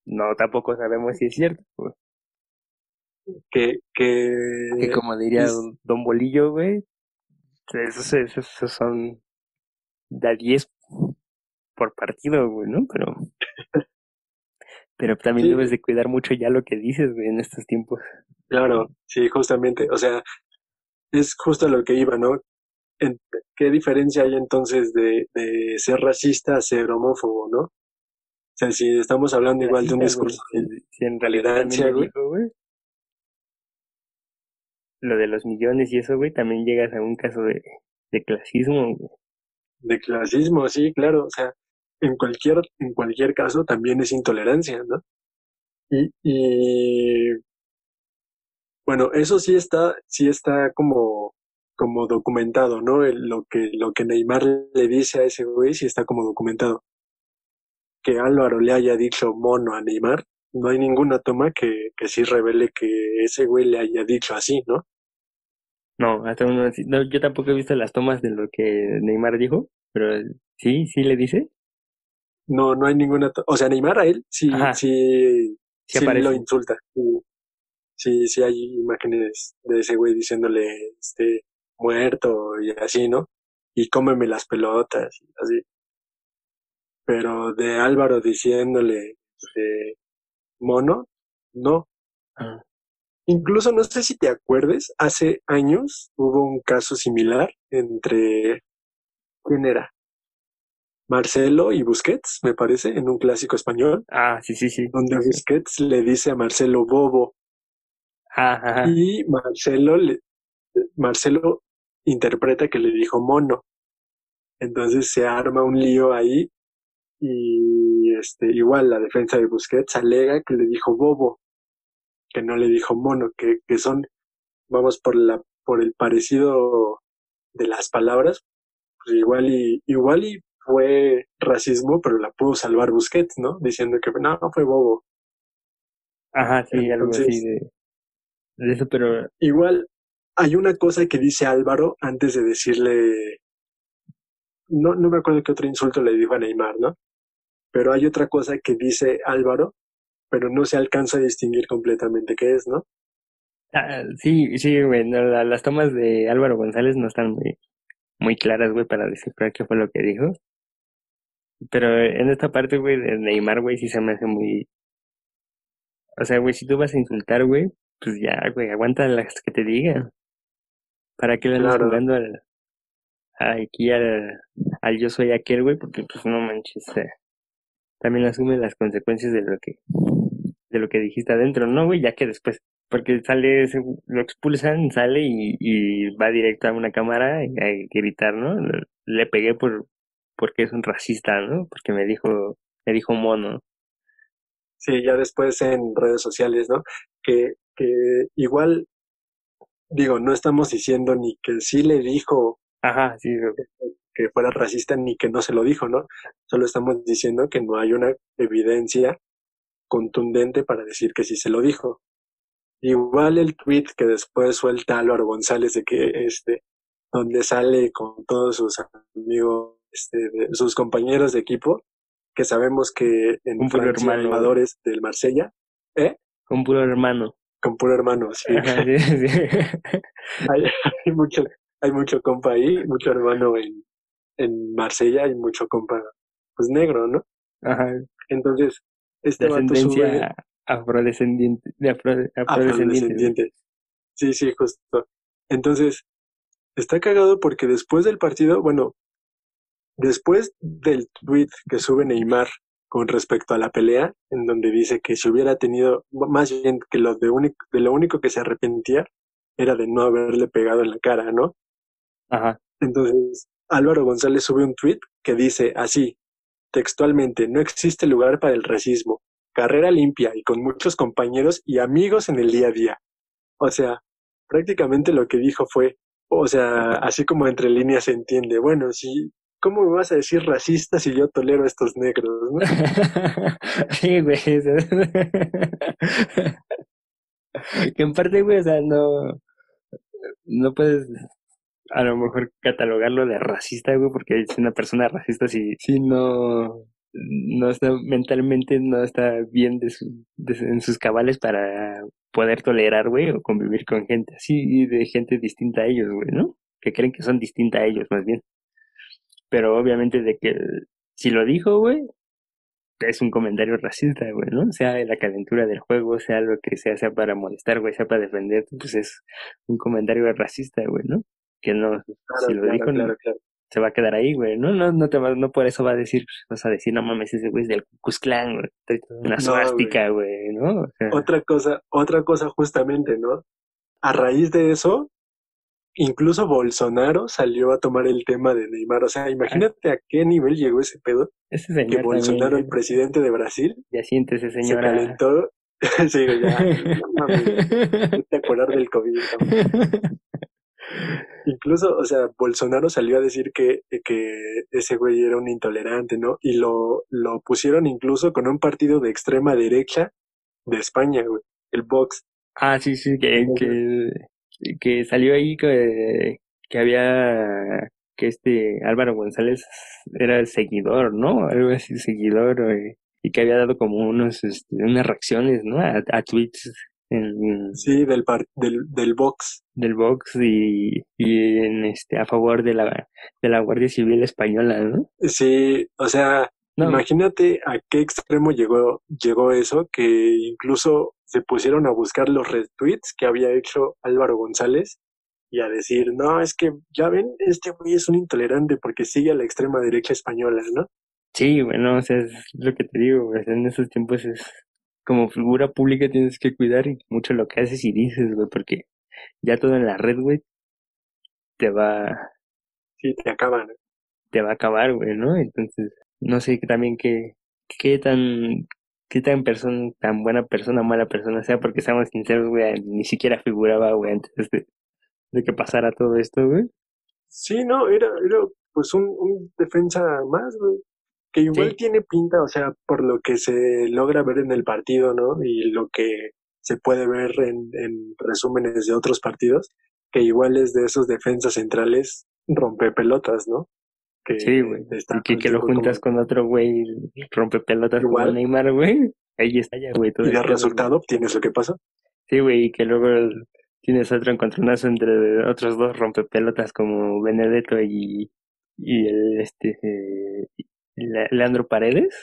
No, tampoco sabemos si es cierto. güey. que, que, Que como diría es- Don Bolillo, güey, esos, esos, esos son de a 10 por partido, güey, ¿no? Pero pero también Sí. debes de cuidar mucho ya lo que dices, güey, en estos tiempos. claro, sí, justamente, o sea, es justo lo que iba, ¿no? En- ¿Qué diferencia hay entonces de, de ser racista a ser homófobo, no? O sea, si estamos hablando igual de un güey, discurso de- Si en realidad tolerancia, güey. Lo de los millones y eso, güey, también llegas a un caso de, de clasismo, de clasismo, sí, claro, o sea, en cualquier, en cualquier caso también es intolerancia, ¿no? Y, y bueno, eso sí está, sí está como, como documentado, ¿no? El- lo que, lo que Neymar le dice a ese güey sí está como documentado. Que Álvaro le haya dicho mono a Neymar, no hay ninguna toma que, que sí revele que ese güey le haya dicho así, ¿no? No, hasta uno no, yo tampoco he visto las tomas de lo que Neymar dijo, pero sí, sí le dice. No, no hay ninguna, o sea, Neymar a él sí, Ajá. sí, Sí lo insulta. Sí, sí, sí hay imágenes de ese güey diciéndole, este, muerto y así, ¿no? Y cómeme las pelotas, y así. Pero de Álvaro diciéndole, este, mono, no. Ah. Incluso no sé si te acuerdes, hace años hubo un caso similar entre, ¿quién era? Marcelo y Busquets, me parece, en un clásico español Ah, sí, sí, sí. donde Busquets le dice a Marcelo bobo Ah, ajá. y Marcelo le, Marcelo interpreta que le dijo mono. Entonces se arma un lío ahí y este igual la defensa de Busquets alega que le dijo bobo, que no le dijo mono, que, que son, vamos por la, por el parecido de las palabras, pues igual y, igual y fue racismo, pero la pudo salvar Busquets, ¿no? Diciendo que no, fue bobo. Ajá, sí, algo así de eso, pero Igual hay una cosa que dice Álvaro antes de decirle, no, no me acuerdo qué otro insulto le dijo a Neymar, ¿no? Pero hay otra cosa que dice Álvaro, pero no se alcanza a distinguir completamente qué es, ¿no? ah, sí, sí, güey, no, la- las tomas de Álvaro González no están muy, muy claras, güey, para descifrar qué fue lo que dijo. Pero en esta parte, güey, de Neymar, güey, sí se me hace muy... O sea, güey, si tú vas a insultar, güey, pues ya, güey, aguanta las que te digan. ¿Para qué le andas Claro. jugando al, aquí al, al yo soy aquel, güey? Porque, pues, no manches, eh, también asume las consecuencias de lo que, de lo que dijiste adentro, ¿no, güey? Ya que después porque sale, lo expulsan, sale y, y va directo a una cámara y a gritar, ¿no? Le, le pegué por porque es un racista, ¿no? Porque me dijo, me dijo mono. Sí, ya después en redes sociales, ¿no? Que, que igual, digo, no estamos diciendo ni que sí le dijo Ajá, sí, que fuera racista ni que no se lo dijo, ¿no? Solo estamos diciendo que no hay una evidencia contundente para decir que sí se lo dijo. Igual el tweet que después suelta Álvaro González de que este, donde sale con todos sus amigos, este, de- sus compañeros de equipo, que sabemos que en Un puro Francia hermano. jugadores del Marsella, ¿eh? con puro hermano. Con puro hermano, sí. Ajá, sí, sí. hay, hay mucho, hay mucho compa ahí, mucho hermano en, en Marsella y mucho compa, pues negro, ¿no? Ajá, Entonces, este vato sube afrodescendiente, de afro, afrodescendiente. afrodescendiente. Sí, sí, justo. Entonces, está cagado porque después del partido, bueno, después del tweet que sube Neymar con respecto a la pelea, en donde dice que si hubiera tenido, más bien que lo de, único, de lo único que se arrepentía era de no haberle pegado en la cara, ¿no? Ajá, Entonces, Álvaro González sube un tweet que dice así, textualmente, no existe lugar para el racismo, carrera limpia y con muchos compañeros y amigos en el día a día. O sea, prácticamente lo que dijo fue, o sea, así como entre líneas se entiende, bueno, sí, ¿cómo me vas a decir racista si yo tolero a estos negros? sí, güey. que en parte, güey, o sea, no, no puedes a lo mejor catalogarlo de racista, güey, porque es una persona racista si, si no, no está mentalmente, no está bien de su- de- en sus cabales para poder tolerar, güey, o convivir con gente así de gente distinta a ellos, güey, ¿no? Que creen que son distinta a ellos, más bien. Pero obviamente de que si lo dijo, güey, es un comentario racista, güey, ¿no? Sea la calentura del juego, sea lo que sea, sea para molestar, güey, sea para defender, pues es un comentario racista, güey, ¿no? Que no, si lo claro, dijo, no- claro, claro. se va a quedar ahí, güey, ¿no? No, no te va, no por eso va a decir, vas a decir, no mames, ese güey es del Klan, güey, una No, suástica, güey, ¿no? O sea, Otra cosa, otra cosa justamente, ¿no? A raíz de eso, incluso Bolsonaro salió a tomar el tema de Neymar. O sea, imagínate a qué nivel llegó ese pedo, ese que señor Bolsonaro, también, el presidente de Brasil, ya siéntese, se señora. calentó. sí, ya, no mames, no te acordar del COVID. cabrón. Incluso, o sea, Bolsonaro salió a decir que, que ese güey era un intolerante, ¿no? Y lo, lo pusieron incluso con un partido de extrema derecha de España, güey, el Vox. Ah, sí, sí, que, que, que salió ahí que, que había, que este Álvaro González era el seguidor, ¿no? Algo así, seguidor, eh, y que había dado como unos, este, unas reacciones, ¿no? A, a tweets en, Sí, del, par- del, del Vox. del Vox y, y en este, a favor de la, de la Guardia Civil Española, ¿no? Sí, o sea, No, imagínate a qué extremo llegó, llegó eso, que incluso se pusieron a buscar los retweets que había hecho Álvaro González y a decir, no, es que ya ven, este güey es un intolerante porque sigue a la extrema derecha española, ¿no? Sí, bueno, o sea, es lo que te digo, güey, en esos tiempos es como figura pública tienes que cuidar mucho lo que haces y dices, güey, porque ya todo en la red, güey, te va, Sí, te acaban. te va a acabar, güey, ¿no? Entonces, no sé también qué, qué tan, qué tan persona, tan buena persona, mala persona sea, porque seamos sinceros, güey, ni siquiera figuraba, güey, antes de, de que pasara todo esto, güey. Sí, no, era, era pues un, un defensa más, güey. Que igual Sí. tiene pinta, o sea, por lo que se logra ver en el partido, ¿no? Y lo que se puede ver en, en resúmenes de otros partidos, que igual es de esos defensas centrales rompe pelotas, ¿no? Que Sí, güey. Y que, lo juntas como- con otro güey, rompe pelotas como Igual. Neymar, güey. Ahí está ya, güey. Y el de pedo, resultado obtienes lo que pasa. Sí, güey, y que luego el- tienes otro encontronazo entre otros dos rompepelotas como Benedetto y, y el este eh, Le- Leandro Paredes.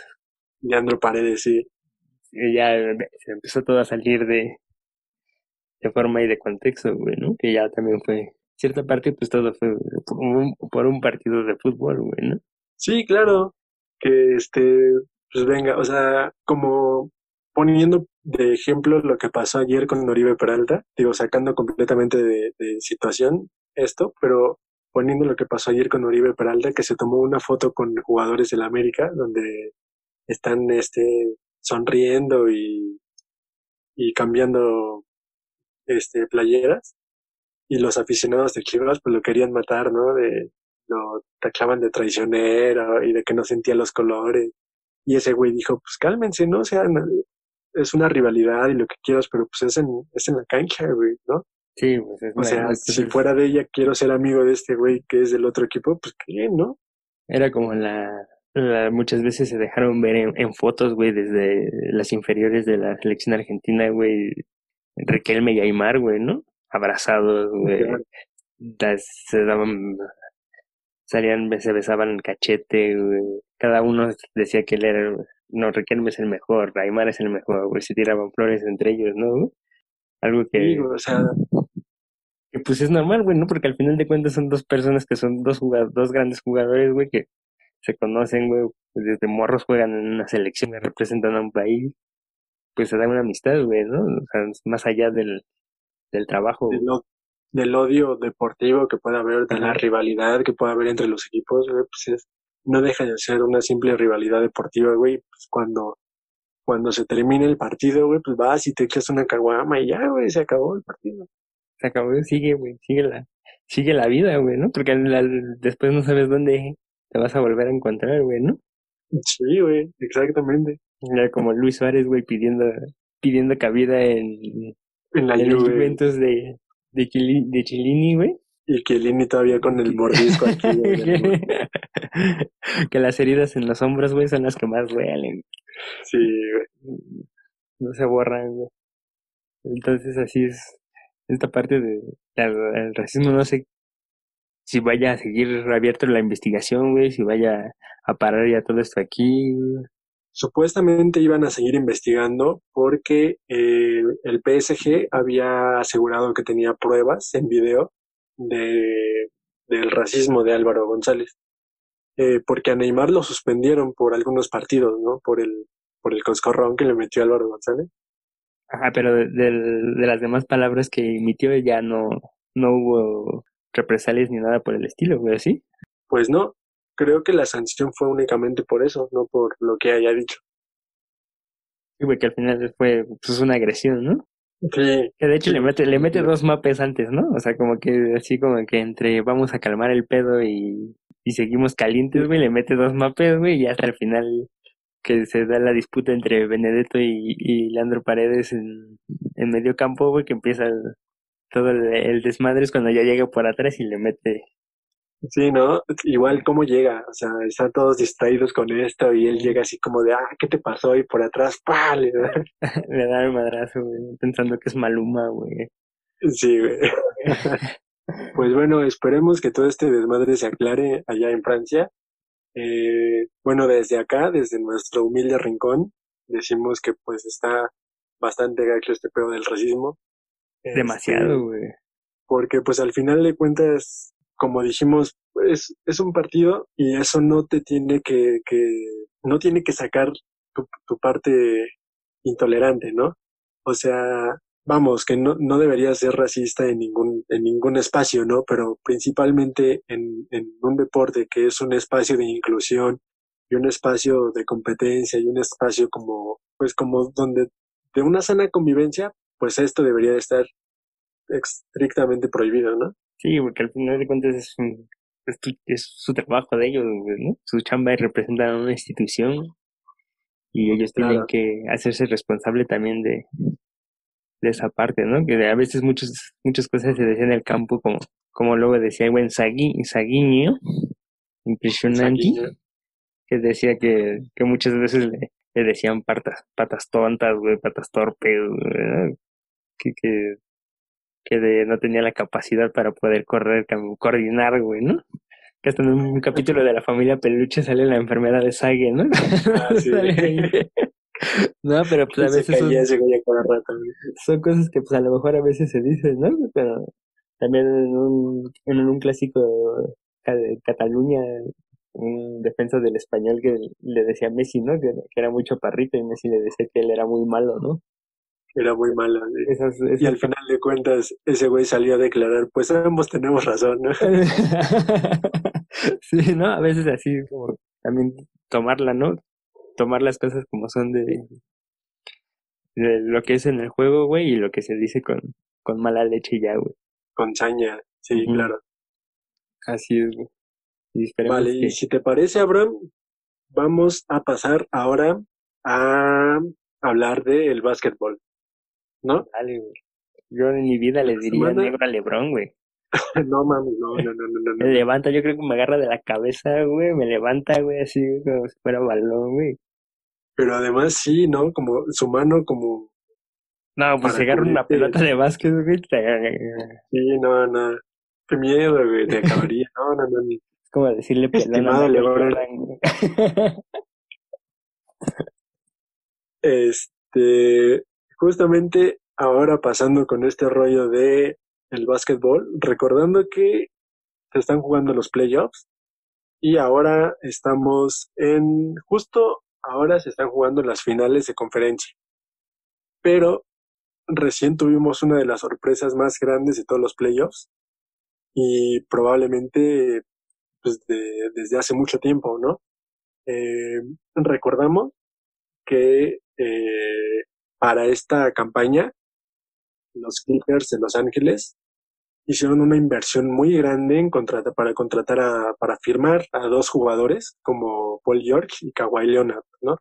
Leandro Paredes, sí. Y ya se empezó todo a salir de, de forma y de contexto, güey, ¿no? Que ya también fue, cierta parte, pues todo fue por un, por un partido de fútbol, güey, ¿no? Sí, claro. Que este, pues venga, o sea, como poniendo de ejemplo lo que pasó ayer con Oribe Peralta, digo, sacando completamente de, de situación esto, pero poniendo lo que pasó ayer con Oribe Peralta, que se tomó una foto con jugadores del América, donde están este, sonriendo y, y cambiando este, playeras, y los aficionados de Chivas pues lo querían matar, ¿no? De, lo taclaban de traicionero y de que no sentía los colores. Y ese güey dijo, pues cálmense, ¿no? O sea, es una rivalidad y lo que quieras, pero pues es en, es en la cancha, güey, ¿no? Sí, pues es O sea, si fuera de ella quiero ser amigo de este güey que es del otro equipo, pues qué, ¿no? Era como la, la- muchas veces se dejaron ver en, en fotos, güey, desde las inferiores de la selección argentina, güey, Riquelme y Aymar, güey, ¿no? Abrazados, güey, Claro. das- se daban, salían, se besaban el cachete, güey, cada uno decía que él era, no, Riquelme es el mejor, Aymar es el mejor, güey, se tiraban flores entre ellos, ¿no? Algo que, Digo, o sea, que pues es normal, güey, ¿no? Porque al final de cuentas son dos personas que son dos jugad- dos grandes jugadores, güey, que se conocen, güey, desde morros juegan en una selección que representan a un país, pues se da una amistad, güey, ¿no? O sea, es más allá del, del trabajo, del, odio deportivo que puede haber, de la rivalidad que puede haber entre los equipos, güey, pues es, no deja de ser una simple rivalidad deportiva, güey, pues cuando, cuando se termine el partido, güey, pues vas y te echas una caguama y ya, güey, se acabó el partido. Se acabó, sigue, güey, sigue la, sigue la vida, güey, ¿no? Porque al- después no sabes dónde te vas a volver a encontrar, güey, ¿no? Sí, güey, exactamente. Ya como Luis Suárez, güey, pidiendo, pidiendo cabida en, En la Juve, Juventus de, de, Chili- de Chilini, güey. y Chiellini todavía con el mordisco aquí, güey, que las heridas en los hombros, güey, son las que más duelen. Sí, güey. No se borran, güey. Entonces, así es esta parte de el, el racismo. No sé si vaya a seguir abierto la investigación, güey, si vaya a parar ya todo esto aquí. Supuestamente iban a seguir investigando porque eh, el PSG había asegurado que tenía pruebas en video de, del racismo de Álvaro González. Eh, porque a Neymar lo suspendieron por algunos partidos, ¿no? Por el, por el coscorrón que le metió Álvaro González. Ajá, pero de, de las demás palabras que emitió ya no, no hubo represalias ni nada por el estilo, güey, ¿sí? Pues no, creo que la sanción fue únicamente por eso, no por lo que haya dicho. Sí, güey, que al final fue pues, una agresión, ¿no? Sí, Que de hecho le mete, le mete dos mapes antes, ¿no? O sea, como que así como que entre vamos a calmar el pedo y, y seguimos calientes, güey, le mete dos mapes, güey, y hasta el final que se da la disputa entre Benedetto y, y Leandro Paredes en, en medio campo, güey, que empieza el- todo el, el desmadre es cuando ya llega por atrás y le mete, Sí, ¿no? Igual cómo llega, o sea, están todos distraídos con esto y él llega así como de, ah, ¿qué te pasó? Y por atrás, ¡pah! le da. le da el madrazo, güey, pensando que es Maluma, güey. Sí, güey. Pues bueno, esperemos que todo este desmadre se aclare allá en Francia. Eh, bueno, desde acá, desde nuestro humilde rincón, decimos que pues está bastante gacho este pedo del racismo. Este, Demasiado, güey. porque pues al final de cuentas, como dijimos, es, es un partido y eso no te tiene que, que no tiene que sacar tu, tu parte intolerante, ¿no? O sea, vamos, que no, no deberías ser racista en ningún, en ningún espacio, ¿no? Pero principalmente en, en un deporte que es un espacio de inclusión y un espacio de competencia y un espacio como, pues como donde de una sana convivencia, pues esto debería de estar estrictamente prohibido, ¿no? Sí, porque al final de cuentas es, un- es, tu- es su trabajo de ellos, ¿no? Su chamba es representar a una institución y ellos tienen que hacerse responsable también de, de esa parte, ¿no? Que a veces muchas muchas cosas se decían en el campo, como, como luego decía el buen Sagui, Saguiño, impresionante, Saguiño. que decía que, que muchas veces le, le decían patas, patas tontas, güey, patas torpes, güey, que, que, que de, no tenía la capacidad para poder correr, coordinar, güey, ¿no? Que hasta en un capítulo de la familia Peluche sale la enfermedad de Sague, ¿no? Ah, sí. Sale ahí. No, pero pues a veces son, caía cada rato, son cosas que pues a lo mejor a veces se dicen, ¿no? Pero también en un, en un clásico de Cataluña un defensa del español que le decía a Messi, ¿no? Que, que era muy chaparrito y Messi le decía que él era muy malo, ¿no? Era muy. ¿eh? Esas, Y al final de cuentas, ese güey salió a declarar, pues ambos tenemos razón, ¿no? sí, ¿no? A veces así como también tomarla, ¿no? Tomar las cosas como son de, de lo que es en el juego, güey, y lo que se dice con, con mala leche ya, güey. Con saña, sí, claro. Así es, güey. Y Vale, que... y si te parece, Abraham, vamos a pasar ahora a hablar del básquetbol, ¿no? Dale, güey. Yo en mi vida le diría semana- negro a Lebrón, güey. no mames, no, no, no, no, no, Me levanta, yo creo que me agarra de la cabeza, güey, me levanta, güey, así como si fuera balón, güey. Pero además sí, ¿no? Como su mano como, No, pues se agarra una pelota de básquet, güey, sí, no, no. Qué miedo, güey, te acabaría. No, no, no. no. es como decirle pelón a Estimado Michael Lebrón. Jordan, güey. Este, justamente ahora pasando con este rollo de el básquetbol, recordando que se están jugando los playoffs y ahora estamos en, justo ahora se están jugando las finales de conferencia. Pero recién tuvimos una de las sorpresas más grandes de todos los playoffs y probablemente pues, de- desde hace mucho tiempo, ¿no? Eh, recordamos que eh, para esta campaña los Clippers de Los Ángeles hicieron una inversión muy grande en contrata, para contratar a, para firmar a dos jugadores como Paul George y Kawhi Leonard, ¿no?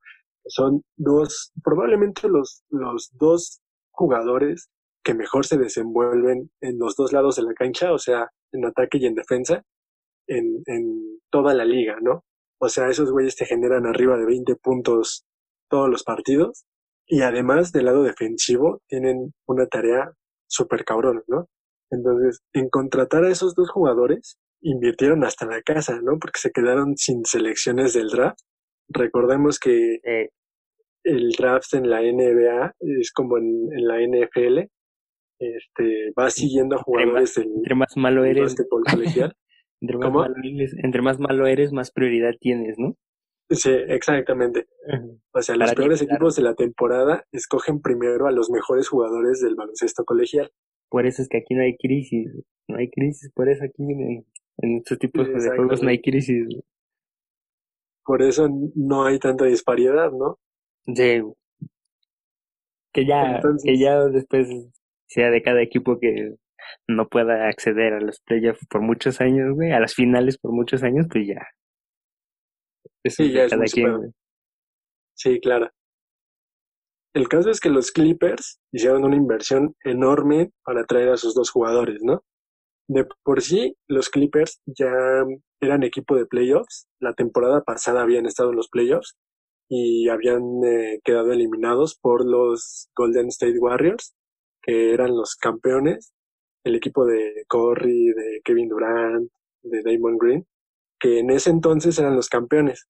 Son dos, probablemente los, los dos jugadores que mejor se desenvuelven en los dos lados de la cancha, o sea, en ataque y en defensa, en, en toda la liga, ¿no? O sea, esos güeyes te generan arriba de 20 puntos todos los partidos y además del lado defensivo tienen una tarea súper cabrona, ¿no? Entonces, en contratar a esos dos jugadores, invirtieron hasta la casa, ¿no? Porque se quedaron sin selecciones del draft. Recordemos que Eh, el draft en la NBA es como en, en la NFL, este, va siguiendo a jugadores del, entre más malo eres, colegial. entre más malo eres, entre más malo eres, más prioridad tienes, ¿no? Sí, exactamente. O sea, los peores equipos de la temporada escogen primero a los mejores jugadores del baloncesto colegial. Por eso es que aquí no hay crisis, no hay crisis, por eso aquí en, en estos tipos de juegos no hay crisis. Por eso no hay tanta disparidad, ¿no? Sí, que ya, Entonces- que ya después sea de cada equipo que no pueda acceder a los playoffs por muchos años, güey, a las finales por muchos años, pues ya. Eso Sí, es ya es cada muy quien. Sí, claro. El caso es que los Clippers hicieron una inversión enorme para traer a sus dos jugadores, ¿no? De por sí, los Clippers ya eran equipo de playoffs. La temporada pasada habían estado en los playoffs y habían eh, quedado eliminados por los Golden State Warriors, que eran los campeones, el equipo de Curry, de Kevin Durant, de Damon Green, que en ese entonces eran los campeones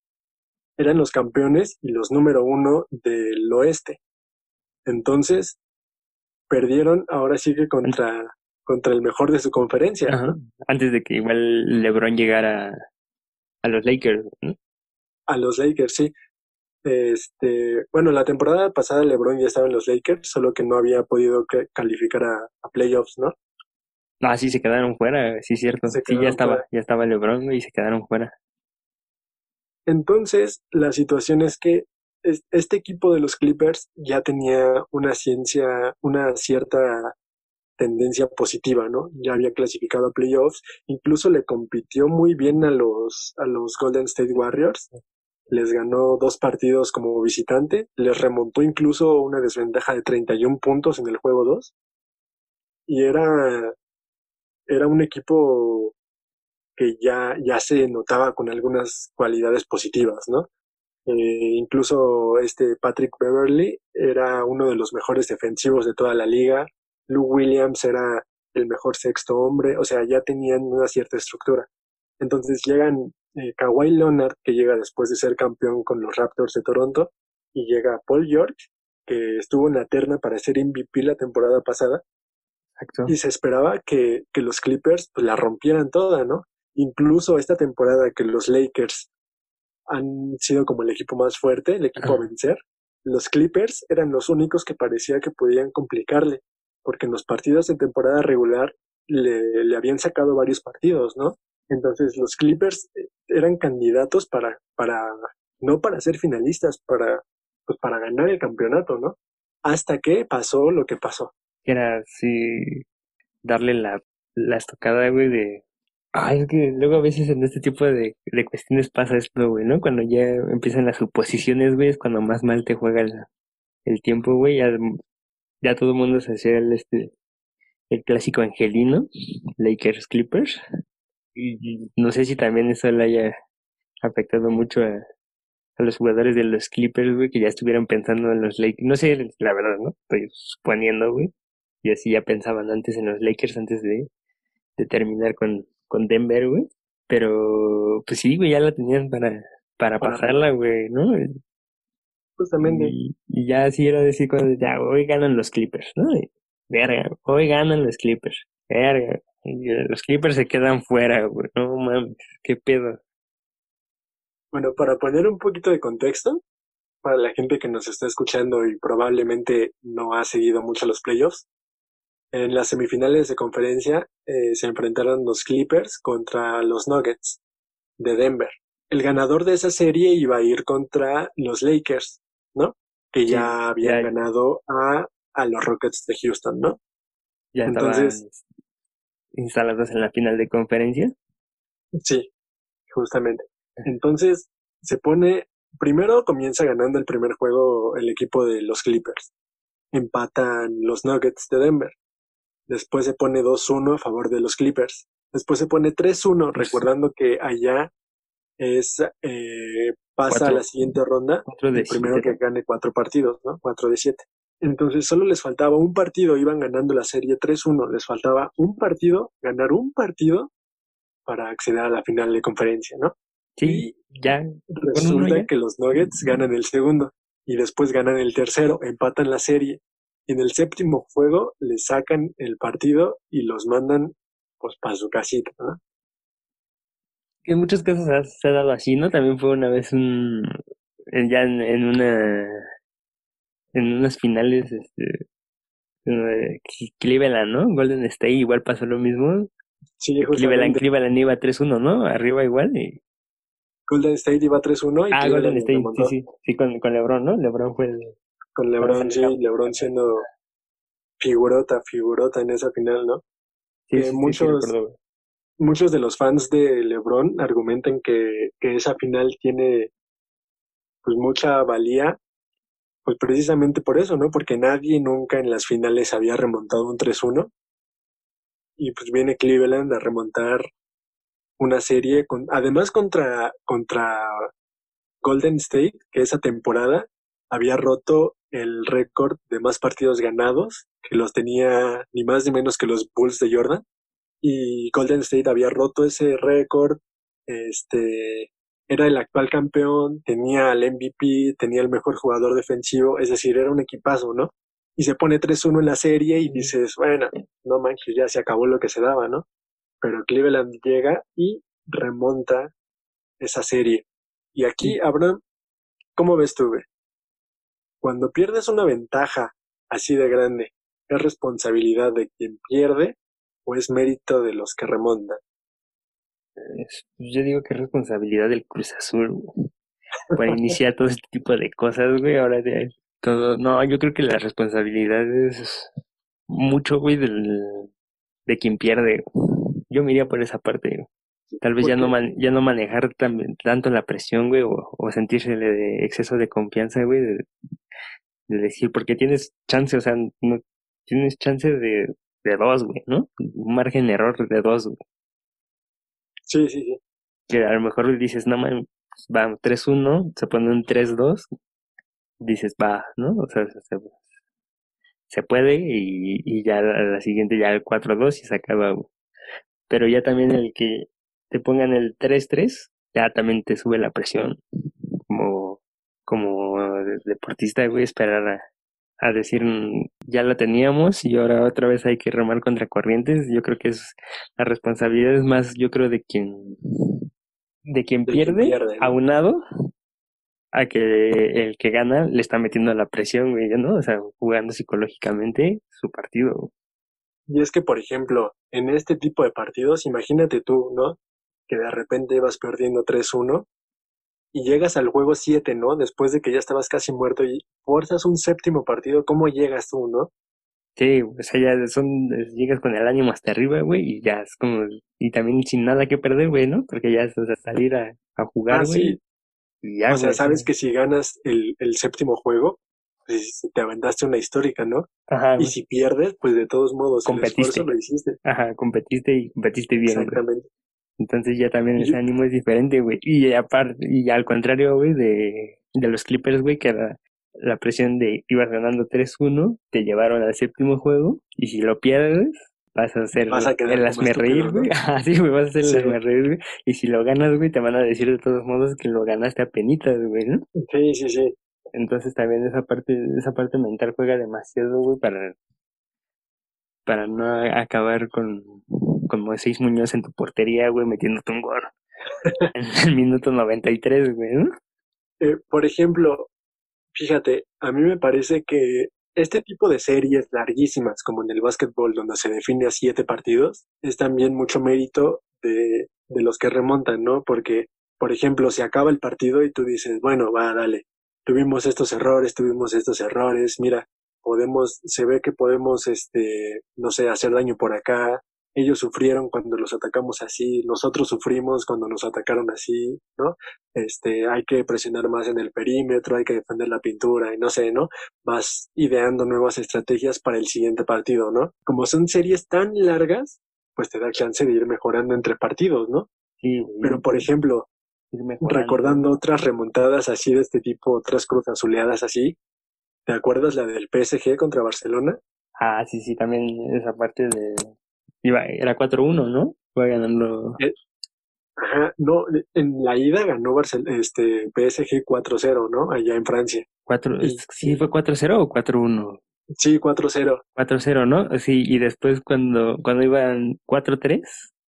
eran los campeones y los número uno del oeste. Entonces, perdieron ahora sí que contra, contra el mejor de su conferencia. Antes de que igual LeBron llegara a los Lakers, ¿no? A los Lakers, sí. Este, bueno, la temporada pasada LeBron ya estaba en los Lakers, solo que no había podido ca- calificar a, a playoffs, ¿no? Ah, sí, se quedaron fuera, sí, cierto. Se Sí, ya estaba, fuera. ya estaba LeBron y se quedaron fuera. Entonces, la situación es que es- este equipo de los Clippers ya tenía una ciencia, una cierta tendencia positiva, ¿no? Ya había clasificado a playoffs, incluso le compitió muy bien a los, a los Golden State Warriors, les ganó dos partidos como visitante, les remontó incluso una desventaja de 31 puntos en el juego 2, y era, era un equipo que ya, ya se notaba con algunas cualidades positivas, ¿no? Eh, incluso este Patrick Beverly era uno de los mejores defensivos de toda la liga. Lou Williams era el mejor sexto hombre, o sea, ya tenían una cierta estructura. Entonces llegan eh, Kawhi Leonard, que llega después de ser campeón con los Raptors de Toronto, y llega Paul George, que estuvo en la terna para ser MVP la temporada pasada, Exacto. y se esperaba que, que los Clippers pues, la rompieran toda, ¿no? Incluso esta temporada que los Lakers han sido como el equipo más fuerte, el equipo a vencer. Los Clippers eran los únicos que parecía que podían complicarle, porque en los partidos de temporada regular le, le habían sacado varios partidos, ¿no? Entonces los Clippers eh, eran candidatos para, para, no para ser finalistas, para, pues para ganar el campeonato, ¿no? Hasta que pasó lo que pasó. Que era así, darle la, la estocada, güey, de... Ay, es que luego a veces en este tipo de, de cuestiones pasa esto, güey, ¿no? Cuando ya empiezan las suposiciones, güey, es cuando más mal te juega el, el tiempo, güey, ya, ya todo el mundo se hacía el, este, el clásico angelino, Lakers Clippers, y, no sé si también eso le haya afectado mucho a, a los jugadores de los Clippers, güey, que ya estuvieran pensando en los Lakers, no sé, la verdad, ¿no? Estoy suponiendo, güey, y así ya pensaban antes en los Lakers antes de, de terminar con, con Denver, güey, pero pues sí, güey, ya la tenían para, para pasarla, güey, ¿no? Justamente. Y, y ya así era decir cuando ya hoy ganan los Clippers, ¿no? Y, verga, hoy ganan los Clippers, verga. Y los Clippers se quedan fuera, güey. No mames, qué pedo. Bueno, para poner un poquito de contexto, para la gente que nos está escuchando y probablemente no ha seguido mucho los playoffs, en las semifinales de conferencia eh, se enfrentaron los Clippers contra los Nuggets de Denver. El ganador de esa serie iba a ir contra los Lakers, ¿no? Que Sí, ya habían ya- ganado a, a los Rockets de Houston, ¿no? Ya Entonces- instalados en la final de conferencia. Sí, justamente. Entonces se pone, primero comienza ganando el primer juego el equipo de los Clippers. Empatan los Nuggets de Denver. Después se pone 2-1 a favor de los Clippers. Después se pone 3-1, recordando que allá es eh, pasa a la siguiente ronda de el primero siete. que gane cuatro partidos, ¿no? Cuatro de siete. Entonces solo les faltaba un partido, iban ganando la serie 3-1, les faltaba un partido, ganar un partido para acceder a la final de conferencia, ¿no? Sí, ya. Resulta ya. que los Nuggets ganan el segundo y después ganan el tercero, empatan la serie. En el séptimo juego le sacan el partido y los mandan pues para su casita, ¿no? En muchos casos ha- se ha dado así, ¿no? También fue una vez un. ya en, en una. En unas finales, este. Cleveland, ¿no? Golden State igual pasó lo mismo. Sí, Cleveland. Cleveland iba 3-1, ¿no? Arriba igual. Y... Golden State iba 3-1 y Ah, Cleveland Golden State, sí, sí. Sí, con, con LeBron, ¿no? LeBron fue el. Con LeBron, sí, Ahora, LeBron siendo figurota, figurota en esa final, ¿no? Sí, sí, muchos- muchos de los fans de LeBron argumentan que, que esa final tiene pues mucha valía, pues precisamente por eso, ¿no? Porque nadie nunca en las finales había remontado un 3-1 y pues viene Cleveland a remontar una serie con, además contra, contra Golden State, que esa temporada había roto el récord de más partidos ganados, que los tenía ni más ni menos que los Bulls de Jordan y Golden State había roto ese récord, este, era el actual campeón, tenía al MVP, tenía el mejor jugador defensivo, es decir, era un equipazo, ¿no? Y se pone 3-1 en la serie y dices, bueno, no manches, ya se acabó lo que se daba, ¿no? Pero Cleveland llega y remonta esa serie. Y aquí, Abraham, ¿cómo ves tú, güey? Cuando pierdes una ventaja así de grande, ¿es responsabilidad de quien pierde o es mérito de los que remontan? Es- Yo digo que es responsabilidad del Cruz Azul, güey, Para iniciar todo este tipo de cosas, güey. Ahora de todo. No, yo creo que la responsabilidad es mucho, güey, del, de quien pierde. Yo me iría por esa parte, güey. Tal vez ya no, man- ya no manejar tan- tanto la presión, güey, o, o sentirse de exceso de confianza, güey, de, de decir, porque tienes chance, o sea, no, tienes chance de, de dos, güey, ¿no? Un margen de error de dos, güey. Sí, sí, sí. que a lo mejor dices, no man, va 3-1, se pone un 3-2, dices, va, ¿no? O sea, se, se puede y, y ya a la siguiente ya el 4-2 y se acaba. güey. Pero ya también el que te pongan el 3-3, ya también te sube la presión. Como, como deportista, güey, esperar a, a decir, mm, ya la teníamos y ahora otra vez hay que remar contra corrientes. Yo creo que es la responsabilidad es más, yo creo, de quien de quien De quien pierde, aunado a que el que gana le está metiendo la presión, güey, ¿no? O sea, jugando psicológicamente su partido. Y es que, por ejemplo, en este tipo de partidos, imagínate tú, ¿no? Que de repente vas perdiendo 3-1 y llegas al juego 7, ¿no? Después de que ya estabas casi muerto y fuerzas un séptimo partido, ¿cómo llegas tú, no? Sí, o sea, ya son, llegas con el ánimo hasta arriba, güey, y ya es como, y también sin nada que perder, güey, ¿no? Porque ya es, o sea, salir a, a jugar, Ah, güey, sí. y ya, O sea, sabes que si ganas el, el séptimo juego, pues te aventaste una histórica, ¿no? Ajá, Y güey, si pierdes, pues de todos modos, el Competiste. esfuerzo lo hiciste. ajá, competiste y competiste bien, güey. Entonces ya también ese ánimo es diferente, güey. Y aparte, y al contrario, güey, de, de los Clippers, güey, que la, la presión de ibas ganando 3-1, te llevaron al séptimo juego, y si lo pierdes, vas a hacer Vas a el hazme reír, güey. Así, güey, vas a hacer el Sí. hazme reír, güey. Y si lo ganas, güey, te van a decir de todos modos que lo ganaste a penitas, güey, ¿no? Sí, sí, sí. Entonces también esa parte, esa parte mental juega demasiado, güey, para, para no acabar con, con Moisés Muñoz en tu portería, güey, metiéndote un gol. en el minuto 93, güey, ¿no? Eh, por ejemplo, fíjate, a mí me parece que este tipo de series larguísimas, como en el básquetbol, donde se define a siete partidos, es también mucho mérito de, de los que remontan, ¿no? Porque, por ejemplo, se acaba el partido y tú dices, bueno, va, dale, tuvimos estos errores, tuvimos estos errores, mira, podemos, se ve que podemos, este, no sé, hacer daño por acá, ellos sufrieron cuando los atacamos así, nosotros sufrimos cuando nos atacaron así, ¿no? este, hay que presionar más en el perímetro, hay que defender la pintura y no sé, ¿no? Vas ideando nuevas estrategias para el siguiente partido, ¿no? Como son series tan largas, pues te da chance de ir mejorando entre partidos, ¿no? Sí. Pero, por ejemplo, recordando otras remontadas así de este tipo, otras cruz azuleadas así, ¿te acuerdas la del PSG contra Barcelona? Ah, sí, sí, también esa parte de... Iba, era 4-1, ¿no? Iba ganando... Ajá, no, en la ida ganó Barcel este PSG 4-0, ¿no? Allá en Francia. 4, Y- ¿Sí fue 4-0 o 4-1? Sí, 4-0. 4-0, ¿no? Sí, y después cuando, cuando iban 4-3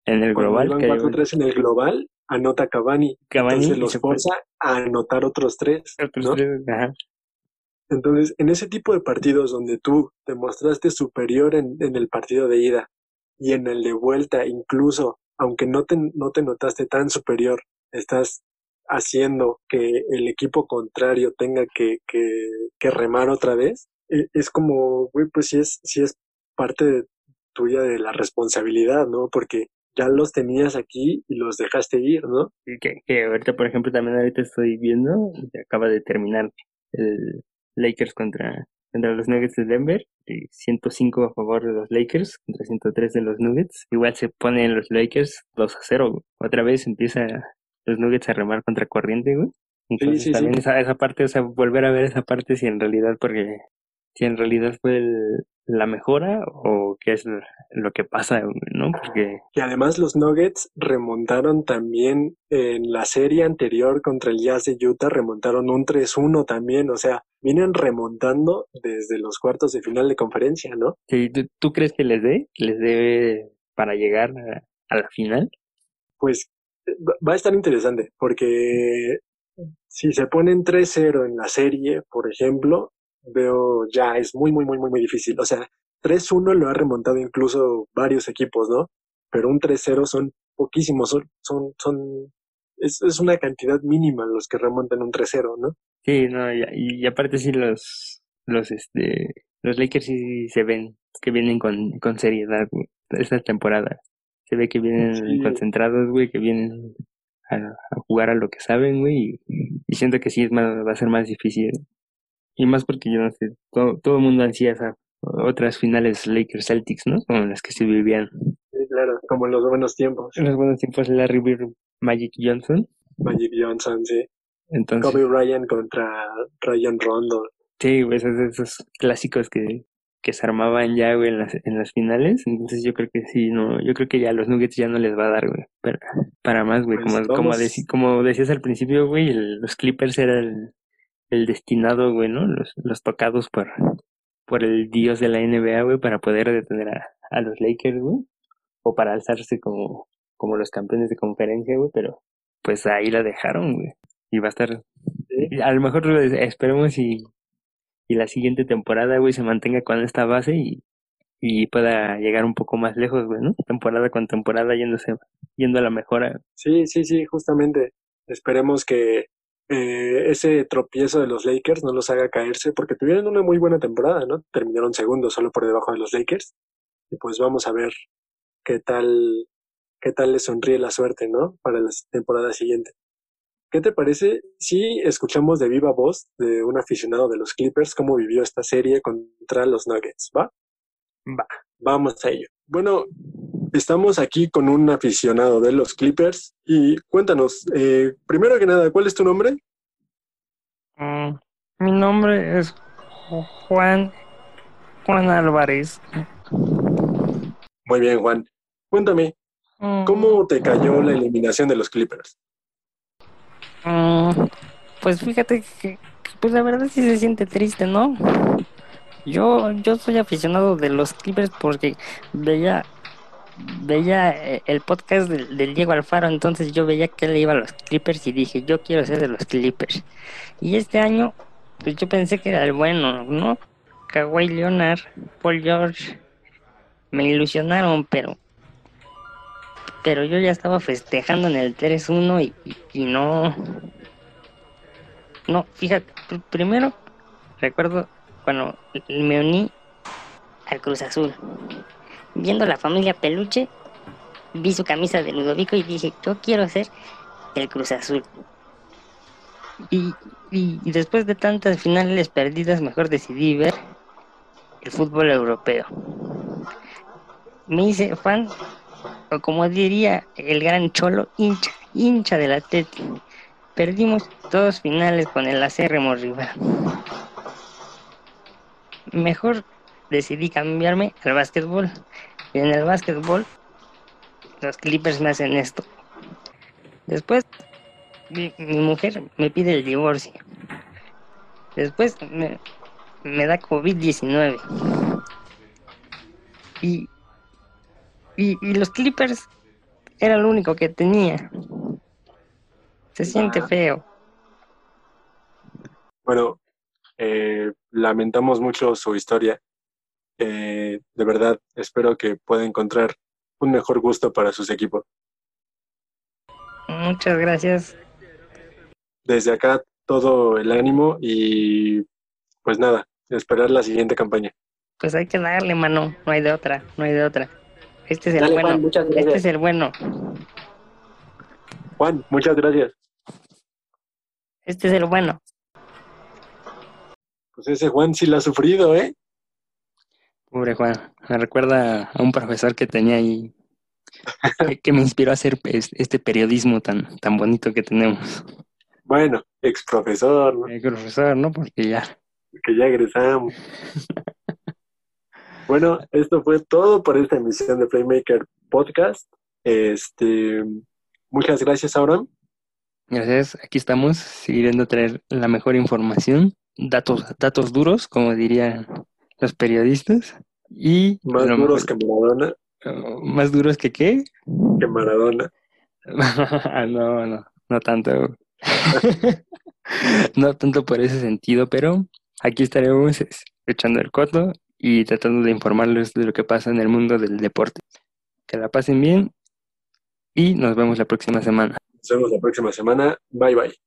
en el Cuando global, iban que 4-3 en el global, anota Cavani. Cavani Entonces los forza a anotar otros tres, otros ¿no? tres, ajá. Entonces, en ese tipo de partidos donde tú te mostraste superior en, en el partido de ida y en el de vuelta, incluso, aunque no te, no te notaste tan superior, estás haciendo que el equipo contrario tenga que, que, remar otra vez, e- es como, güey, pues sí es, sí es parte de- tuya de la responsabilidad, ¿no? Porque ya los tenías aquí y los dejaste ir, ¿no? Y que, que ahorita, por ejemplo, también ahorita estoy viendo, acaba de terminar el Lakers contra, contra los Nuggets de Denver, y 105 a favor de los Lakers contra 103 de los Nuggets. Igual se ponen los Lakers 2 a 0, güey. Otra vez empieza los Nuggets a remar contra corriente, güey. Entonces sí, sí. también Esa, esa parte, o sea, volver a ver esa parte si en realidad, porque si en realidad fue el- la mejora o qué es lo que pasa, ¿no? Porque Y además los Nuggets remontaron también en la serie anterior contra el Jazz de Utah, remontaron un 3-1 también, o sea, vienen remontando desde los cuartos de final de conferencia, ¿no? Sí, ¿tú, tú crees que les dé? ¿Les dé para llegar a, a la final? Pues va- va a estar interesante, porque si se ponen 3-0 en la serie, por ejemplo, veo ya es muy, muy, muy, muy, muy difícil. O sea, 3-1 lo ha remontado incluso varios equipos, ¿no? Pero un 3-0 son poquísimos, son, son, son, es, es una cantidad mínima los que remontan un 3-0, ¿no? Sí, no, y, y aparte sí los, los, este, los Lakers sí se ven que vienen con, con seriedad, güey, esta temporada. Se ve que vienen Sí. concentrados, güey, que vienen a, a jugar a lo que saben, güey, y, y siento que sí es más, va a ser más difícil. Y más porque yo no sé, todo, todo el mundo ansía esa, otras finales Lakers Celtics, ¿no? Como las que se vivían. Sí, claro, como en los buenos tiempos. En los buenos tiempos Larry Bird, Magic Johnson. Magic Johnson, sí. Entonces, Kobe Ryan contra Ryan Rondo. sí, güey, esos, esos clásicos que, que se armaban ya, güey, en las, en las finales. Entonces yo creo que sí, no, yo creo que ya los Nuggets ya no les va a dar, güey, para, para más, güey. Pues como, como, como decías al principio, güey, el- los Clippers era el, el destinado, güey, ¿no? Los, los tocados por, por el dios de la NBA, güey, para poder detener a, a los Lakers, güey. O para alzarse como, como los campeones de conferencia, güey, pero pues ahí la dejaron, güey. Y va a estar, a lo mejor esperemos y, y la siguiente temporada, güey, se mantenga con esta base y, y pueda llegar un poco más lejos, güey, ¿no? Temporada con temporada yéndose, yendo a la mejora. Sí, sí, sí, justamente. Esperemos que eh, ese tropiezo de los Lakers no los haga caerse, porque tuvieron una muy buena temporada, ¿no? Terminaron segundos solo por debajo de los Lakers. Y pues vamos a ver qué tal, qué tal les sonríe la suerte, ¿no? Para la temporada siguiente. ¿Qué te parece si escuchamos de viva voz de un aficionado de los Clippers cómo vivió esta serie contra los Nuggets? ¿Va? Va. Vamos a ello. Bueno, estamos aquí con un aficionado de los Clippers y cuéntanos, eh, primero que nada, ¿cuál es tu nombre? Mm, mi nombre es Ju- Juan, Juan Álvarez. Muy bien, Juan. Cuéntame, Mm, ¿cómo te cayó la eliminación de los Clippers? Mm, pues fíjate que, pues la verdad sí se siente triste, ¿no? Yo, yo soy aficionado de los Clippers porque veía, veía eh, el podcast del, del Diego Alfaro, entonces yo veía que él iba a los Clippers y dije, yo quiero ser de los Clippers. Y este año, pues yo pensé que era el bueno, ¿no? Kawhi Leonard, Paul George, me ilusionaron, pero pero yo ya estaba festejando en el 3-1 y, y- no. No, fíjate, pr- primero recuerdo cuando me uní al Cruz Azul. Viendo la familia Peluche, vi su camisa de Ludovico y dije, yo quiero ser el Cruz Azul. Y, y- y después de tantas finales perdidas, mejor decidí ver el fútbol europeo. Me hice fan como diría el gran Cholo, hincha, hincha del Atleti. Perdimos dos finales con el acérrimo rival. Mejor decidí cambiarme al básquetbol. Y en el básquetbol, los Clippers me hacen esto. Después, mi, mi mujer me pide el divorcio. Después, me, me da COVID-19. Y, y, y los Clippers era lo único que tenía. Se siente Ah. feo. Bueno, eh, lamentamos mucho su historia. Eh, de verdad, espero que pueda encontrar un mejor gusto para sus equipos. Muchas gracias. Desde acá, todo el ánimo y pues nada, esperar la siguiente campaña. Pues hay que darle, mano. No hay de otra, no hay de otra. Este es el Dale, bueno. Juan, muchas Este gracias. es el bueno. Juan, muchas gracias. Este es el bueno. Pues ese Juan sí la ha sufrido, ¿eh? Pobre Juan. Me recuerda a un profesor que tenía ahí. que- que me inspiró a hacer este periodismo tan, tan bonito que tenemos. Bueno, ex profesor, ¿no? El profesor, ¿no? Porque ya. que ya egresamos. Bueno, esto fue todo por esta emisión de Playmaker Podcast. Este, muchas gracias, Abraham. Gracias. Aquí estamos siguiendo traer la mejor información. Datos, datos duros, como dirían los periodistas. Y Más duros mejor- que Maradona, Uh, ¿Más duros que qué? que Maradona. no, no, no tanto. no tanto por ese sentido, pero aquí estaremos es, echando el coto y tratando de informarles de lo que pasa en el mundo del deporte. Que la pasen bien y nos vemos la próxima semana. Nos vemos la próxima semana. Bye bye.